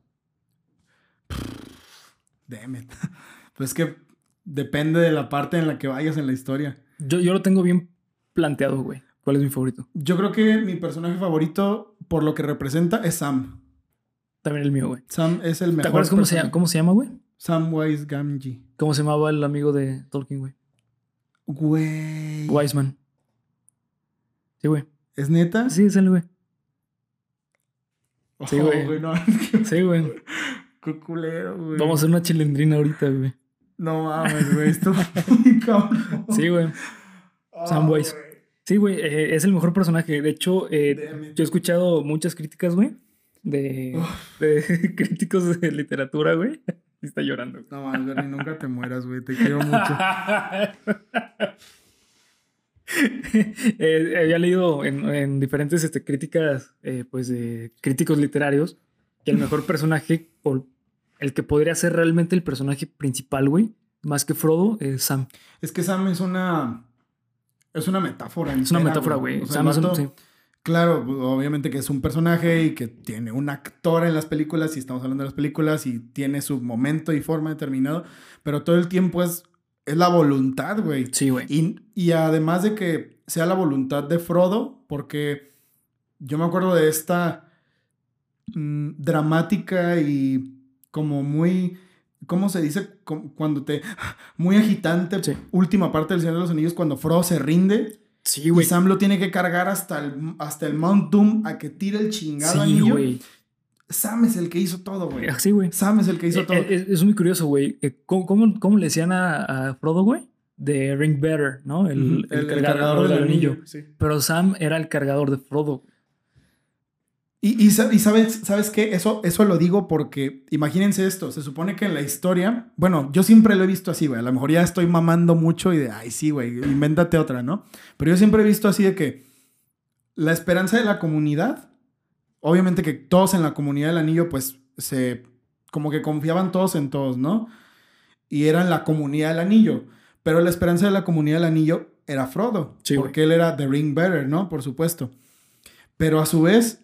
Damn it. Pues que depende de la parte en la que vayas en la historia. Yo, yo lo tengo bien planteado, güey. ¿Cuál es mi favorito? Yo creo que mi personaje favorito, por lo que representa, es Sam. También el mío, güey. Sam es el mejor. ¿Te acuerdas cómo se, llama, cómo se llama, güey? Sam Wise Gamgee. ¿Cómo se llamaba el amigo de Tolkien, güey? Güey. Wiseman. Sí, güey. ¿Es neta? Sí, es él, güey. Oh, Sí, güey. no, Sí, güey. qué culero, güey. Vamos a hacer una chilindrina ahorita, güey. No mames, güey. Esto. Sí, güey. Ah, Sam Wise. güey. Sí, güey. eh, es el mejor personaje. De hecho, eh, yo he escuchado muchas críticas, güey. De, de críticos de literatura, güey. Y está llorando. güey. No mames, Bernie, nunca te mueras, güey. Te quiero mucho. Eh, había leído en, en diferentes este, críticas, pues de críticos literarios, que el mejor personaje, o el que podría ser realmente el personaje principal, güey, más que Frodo, es Sam. Es que Sam es una. Es una metáfora. Es una metáfora, güey. O sea, un- vato- sí. Claro, pues, obviamente que es un personaje y que tiene un actor en las películas, y estamos hablando de las películas, y tiene su momento y forma determinado, pero todo el tiempo es, es la voluntad, güey. Sí, güey. Y, y además de que sea la voluntad de Frodo, porque yo me acuerdo de esta mm, dramática y como muy, ¿cómo se dice? Cuando te... Muy agitante, Sí. última parte del Señor de los Anillos, cuando Frodo se rinde Sí, y güey. Sam lo tiene que cargar hasta el, hasta el Mount Doom a que tire el chingado Sí, anillo. Sam es el que hizo todo, güey. Sí, güey. Sam es el que hizo Eh, todo. eh, Es, es muy curioso, güey. Eh, ¿Cómo, cómo, cómo le decían a, a Frodo, güey? De Ring Bearer, ¿no? El, cargador, del anillo. sí. Pero Sam era el cargador de Frodo. Y, y, sa- y sabes, ¿sabes qué? Eso, eso lo digo porque, imagínense esto, se supone que en la historia, bueno, yo siempre lo he visto así, güey, a lo mejor ya estoy mamando mucho y de, ay, sí, güey, invéntate otra, ¿no? Pero yo siempre he visto así de que la esperanza de la comunidad, obviamente que todos en la comunidad del anillo, pues, se, como que confiaban todos en todos, ¿no? Y eran la comunidad del anillo, pero la esperanza de la comunidad del anillo era Frodo, Sí, güey. porque él era The Ring Bearer, ¿no? Por supuesto. Pero a su vez,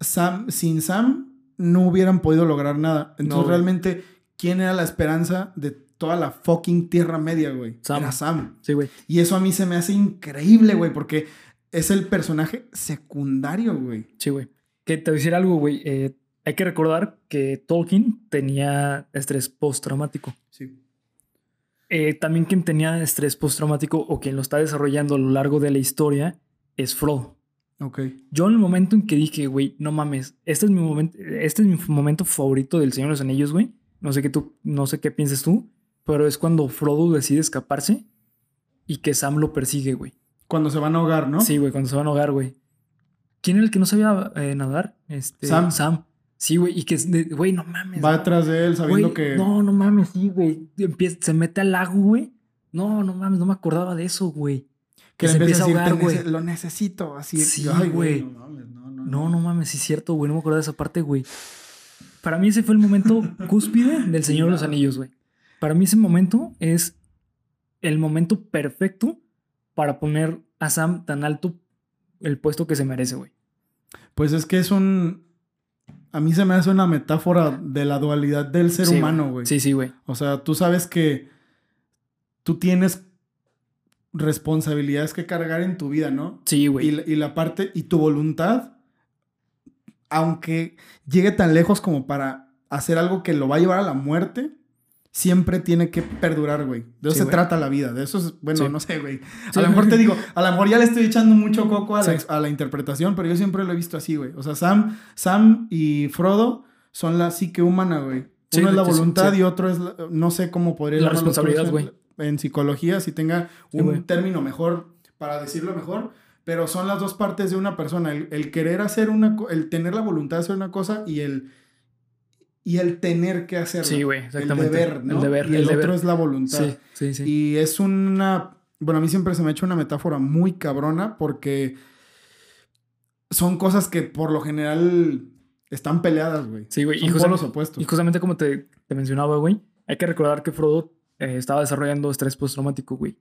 Sam, sin Sam no hubieran podido lograr nada. Entonces, No. realmente, ¿quién era la esperanza de toda la fucking Tierra Media, güey? Sam. Era Sam. Sí, güey. Y eso a mí se me hace increíble, güey, porque es el personaje secundario, güey. Sí, güey. Que te voy a decir algo, güey. Eh, hay que recordar que Tolkien tenía estrés postraumático. Sí. Eh, también quien tenía estrés postraumático o quien lo está desarrollando a lo largo de la historia es Frodo. Ok. Yo en el momento en que dije, güey, no mames, este es mi momento, este es mi momento favorito del Señor de los Anillos, güey. No sé qué tú, no sé qué pienses tú, pero es cuando Frodo decide escaparse y que Sam lo persigue, güey. Cuando se van a ahogar, ¿no? Sí, güey, cuando se van a ahogar, güey. ¿Quién era el que no sabía eh, nadar? Este, Sam. Sam. Sí, güey, y que, güey, no mames. Va detrás de él sabiendo güey, que... No, no mames, sí, güey. Se mete al lago, güey. No, no mames, no me acordaba de eso, güey. Que que se empieza a ahogar, "Te nece- güey. lo necesito, así. Sí, güey. No, mames, no, no, No, no mames, sí es cierto, güey. No me acordaba de esa parte, güey. Para mí ese fue el momento cúspide del Señor de los Anillos, güey. Para mí ese momento es el momento perfecto para poner a Sam tan alto el puesto que se merece, güey. Pues es que es un... A mí se me hace una metáfora de la dualidad del ser Sí, humano, güey. Sí, sí, güey. O sea, tú sabes que tú tienes responsabilidades que cargar en tu vida, ¿no? Sí, Y, güey. la- y la parte, y tu voluntad, aunque llegue tan lejos como para hacer algo que lo va a llevar a la muerte, siempre tiene que perdurar, güey. De eso Sí, se güey. trata la vida. De eso es, bueno, Sí. no sé, güey. Sí. A lo mejor te digo, a lo mejor ya le estoy echando mucho coco a la, Sí. a la interpretación, pero yo siempre lo he visto así, güey. O sea, Sam, Sam y Frodo son la psique humana, güey. Sí, Uno es la sí, sí, voluntad sí. y otro es, la- no sé cómo podría La responsabilidad, güey. En psicología, si tenga un término mejor para decirlo mejor, pero son las dos partes de una persona. El, el querer hacer una, el tener la voluntad de hacer una cosa y el, y el tener que hacerlo. Sí, güey, exactamente. El deber, ¿no? El deber, y el, el otro deber. es la voluntad. Sí, sí, sí. Y es una. Bueno, a mí siempre se me ha hecho una metáfora muy cabrona porque son cosas que por lo general están peleadas, güey. Sí, güey. Son Y, justamente- opuestos. y justamente como te, te mencionaba, güey, hay que recordar que Frodo eh, estaba desarrollando estrés postraumático, güey.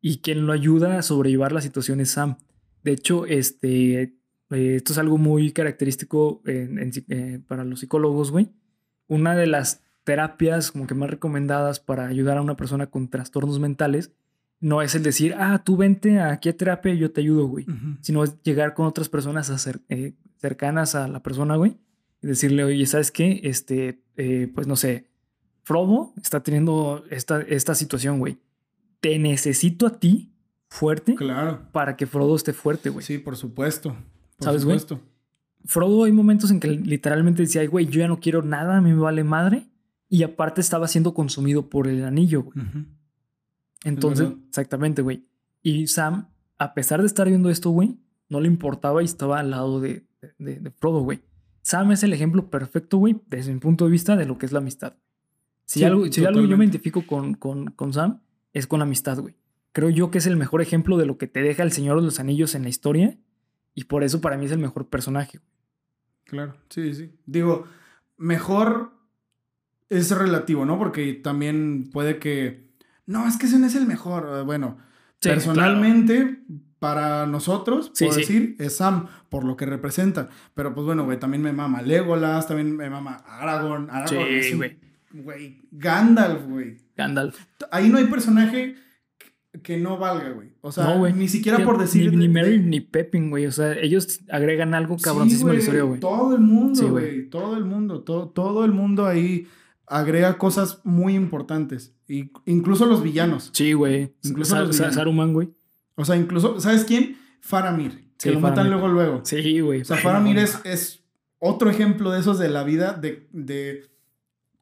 Y quien lo ayuda a sobrellevar la situación es Sam. De hecho, este, eh, esto es algo muy característico en- en psi- eh, para los psicólogos, güey. Una de las terapias como que más recomendadas para ayudar a una persona con trastornos mentales no es el decir, ah, tú vente aquí a terapia y yo te ayudo, güey sino es llegar con otras personas cercanas a la persona, güey, y decirle, oye, ¿sabes qué? Este, pues no sé, Frodo está teniendo esta, esta situación, güey. Te necesito a ti fuerte Claro. para que Frodo esté fuerte, güey. Sí, por supuesto. Por ¿Sabes, güey? Frodo hay momentos en que literalmente decía, "Ay, güey, yo ya no quiero nada, a mí me vale madre. Y aparte estaba siendo consumido por el anillo, güey. Entonces, exactamente, güey. Y Sam, a pesar de estar viendo esto, güey, no le importaba y estaba al lado de, de, de Frodo, güey. Sam es el ejemplo perfecto, güey, desde mi punto de vista, de lo que es la amistad. Si, Sí, algo, si algo yo me identifico con, con, con Sam, es con la amistad, güey. Creo yo que es el mejor ejemplo de lo que te deja el Señor de los Anillos en la historia. Y por eso para mí es el mejor personaje. Claro, sí, sí. Digo, mejor es relativo, ¿no? Porque también puede que. No, es que ese no es el mejor. Eh, Bueno, Sí, personalmente, para nosotros, Sí, puedo sí. decir, es Sam, por lo que representa. Pero pues bueno, güey, también me mama Legolas, también me mama Aragorn. Aragorn Sí, güey. Güey, Gandalf, güey. Gandalf. Ahí no hay personaje que- no valga, güey. O sea, No, ni siquiera Que por decir. Ni, ni ni Pepin, güey. O sea, ellos agregan algo Sí, cabroncísimo a la güey, historia, güey. Todo el mundo, Sí, güey. todo el mundo. Todo, todo el mundo ahí agrega cosas muy importantes. Y, incluso los villanos. Sí, güey. Incluso Sa- los Sa-. Saruman, güey. O sea, incluso, ¿sabes quién? Faramir. Sí, que lo matan luego, luego. Sí, güey. O sea, Faramir es, es otro ejemplo de esos de la vida, de, de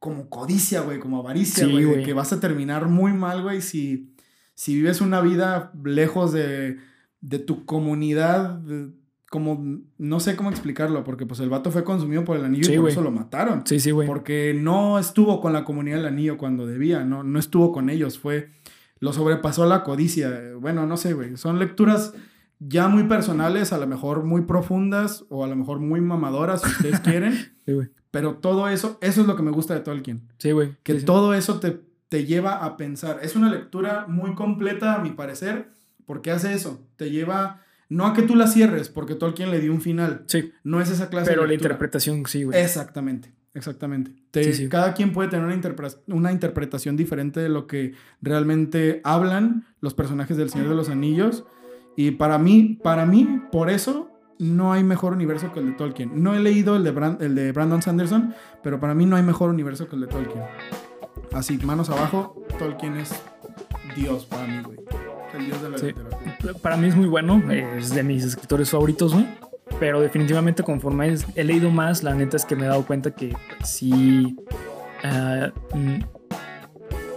como codicia, güey, como avaricia, Sí, güey. que vas a terminar muy mal, güey, si, si vives una vida lejos de, de tu comunidad, de- como, no sé cómo explicarlo, porque pues el vato fue consumido por el anillo Sí, y por güey. eso lo mataron. Sí, sí, güey. Porque no estuvo con la comunidad del anillo cuando debía, no, no estuvo con ellos, fue, lo sobrepasó la codicia. Bueno, no sé, güey, son lecturas ya muy personales, a lo mejor muy profundas o a lo mejor muy mamadoras, si ustedes quieren, Sí, güey. Pero todo eso, eso es lo que me gusta de Tolkien, Sí, güey. que Sí, sí. todo eso te, te lleva a pensar. Es una lectura muy completa, a mi parecer, porque hace eso, te lleva, no a que tú la cierres, porque Tolkien le dio un final, Sí, no es esa clase pero de la interpretación sí, güey. Exactamente, exactamente. Te- Sí, sí. Cada quien puede tener una, interpre- una interpretación diferente de lo que realmente hablan los personajes del Señor de los Anillos. Y para mí, para mí, por eso no hay mejor universo que el de Tolkien. No he leído el de, Bran- el de Brandon Sanderson, pero para mí no hay mejor universo que el de Tolkien. Así, manos abajo, Tolkien es Dios para mí, güey. El Dios de la Sí. literatura. Para mí es muy bueno. Es de mis escritores favoritos, güey. Pero definitivamente conforme he leído más, la neta es que me he dado cuenta que sí... ah, mm,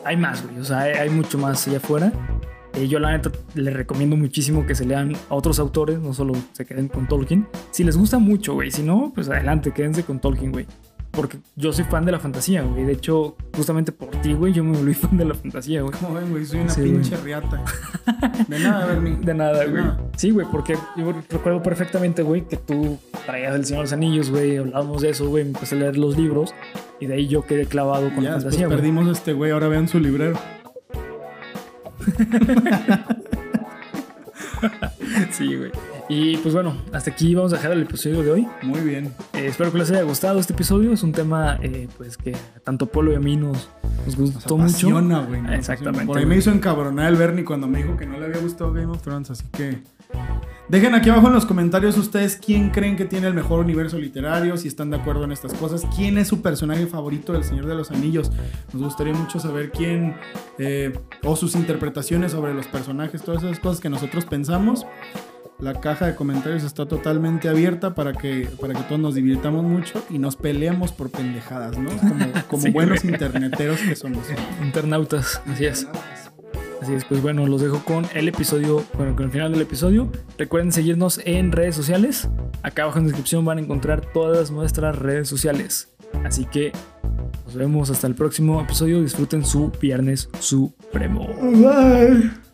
hay más, güey. O sea, hay, hay mucho más allá afuera. Eh, yo la neta les recomiendo muchísimo que se lean a otros autores, no solo se queden con Tolkien. Si les gusta mucho, güey. Si no, pues adelante, quédense con Tolkien, güey. Porque yo soy fan de la fantasía, güey. De hecho, justamente por ti, güey, yo me volví fan de la fantasía, güey. Como ven, güey, soy una Sí, pinche riata. De nada, Bernie. De nada, De güey. nada. Sí, güey, porque yo recuerdo perfectamente, güey, que tú traías El Señor de los Anillos, güey, hablábamos de eso, güey, me empecé a leer los libros y de ahí yo quedé clavado con Ya la fantasía, güey. perdimos a este güey, ahora vean su librero. Sí, güey. Y pues bueno, hasta aquí vamos a dejar el episodio de hoy. Muy bien. Eh, espero que les haya gustado este episodio. Es un tema, eh, pues, que tanto Polo y a mí nos, nos Nos gustó mucho. apasiona, güey. nos Exactamente, apasiona. Por ahí me hizo encabronar el Bernie cuando me dijo que no le había gustado Game of Thrones, así que... Dejen aquí abajo en los comentarios ustedes quién creen que tiene el mejor universo literario, si están de acuerdo en estas cosas, quién es su personaje favorito del Señor de los Anillos. Nos gustaría mucho saber quién eh, o sus interpretaciones sobre los personajes, todas esas cosas que nosotros pensamos. La caja de comentarios está totalmente abierta para que, para que todos nos divirtamos mucho y nos peleemos por pendejadas, ¿no? Como, como Sí, buenos interneteros que somos. Internautas, así es. Así es, pues bueno, los dejo con el episodio, bueno, con el final del episodio. Recuerden seguirnos en redes sociales. Acá abajo en la descripción van a encontrar todas nuestras redes sociales. Así que nos vemos hasta el próximo episodio. Disfruten su viernes supremo. Bye.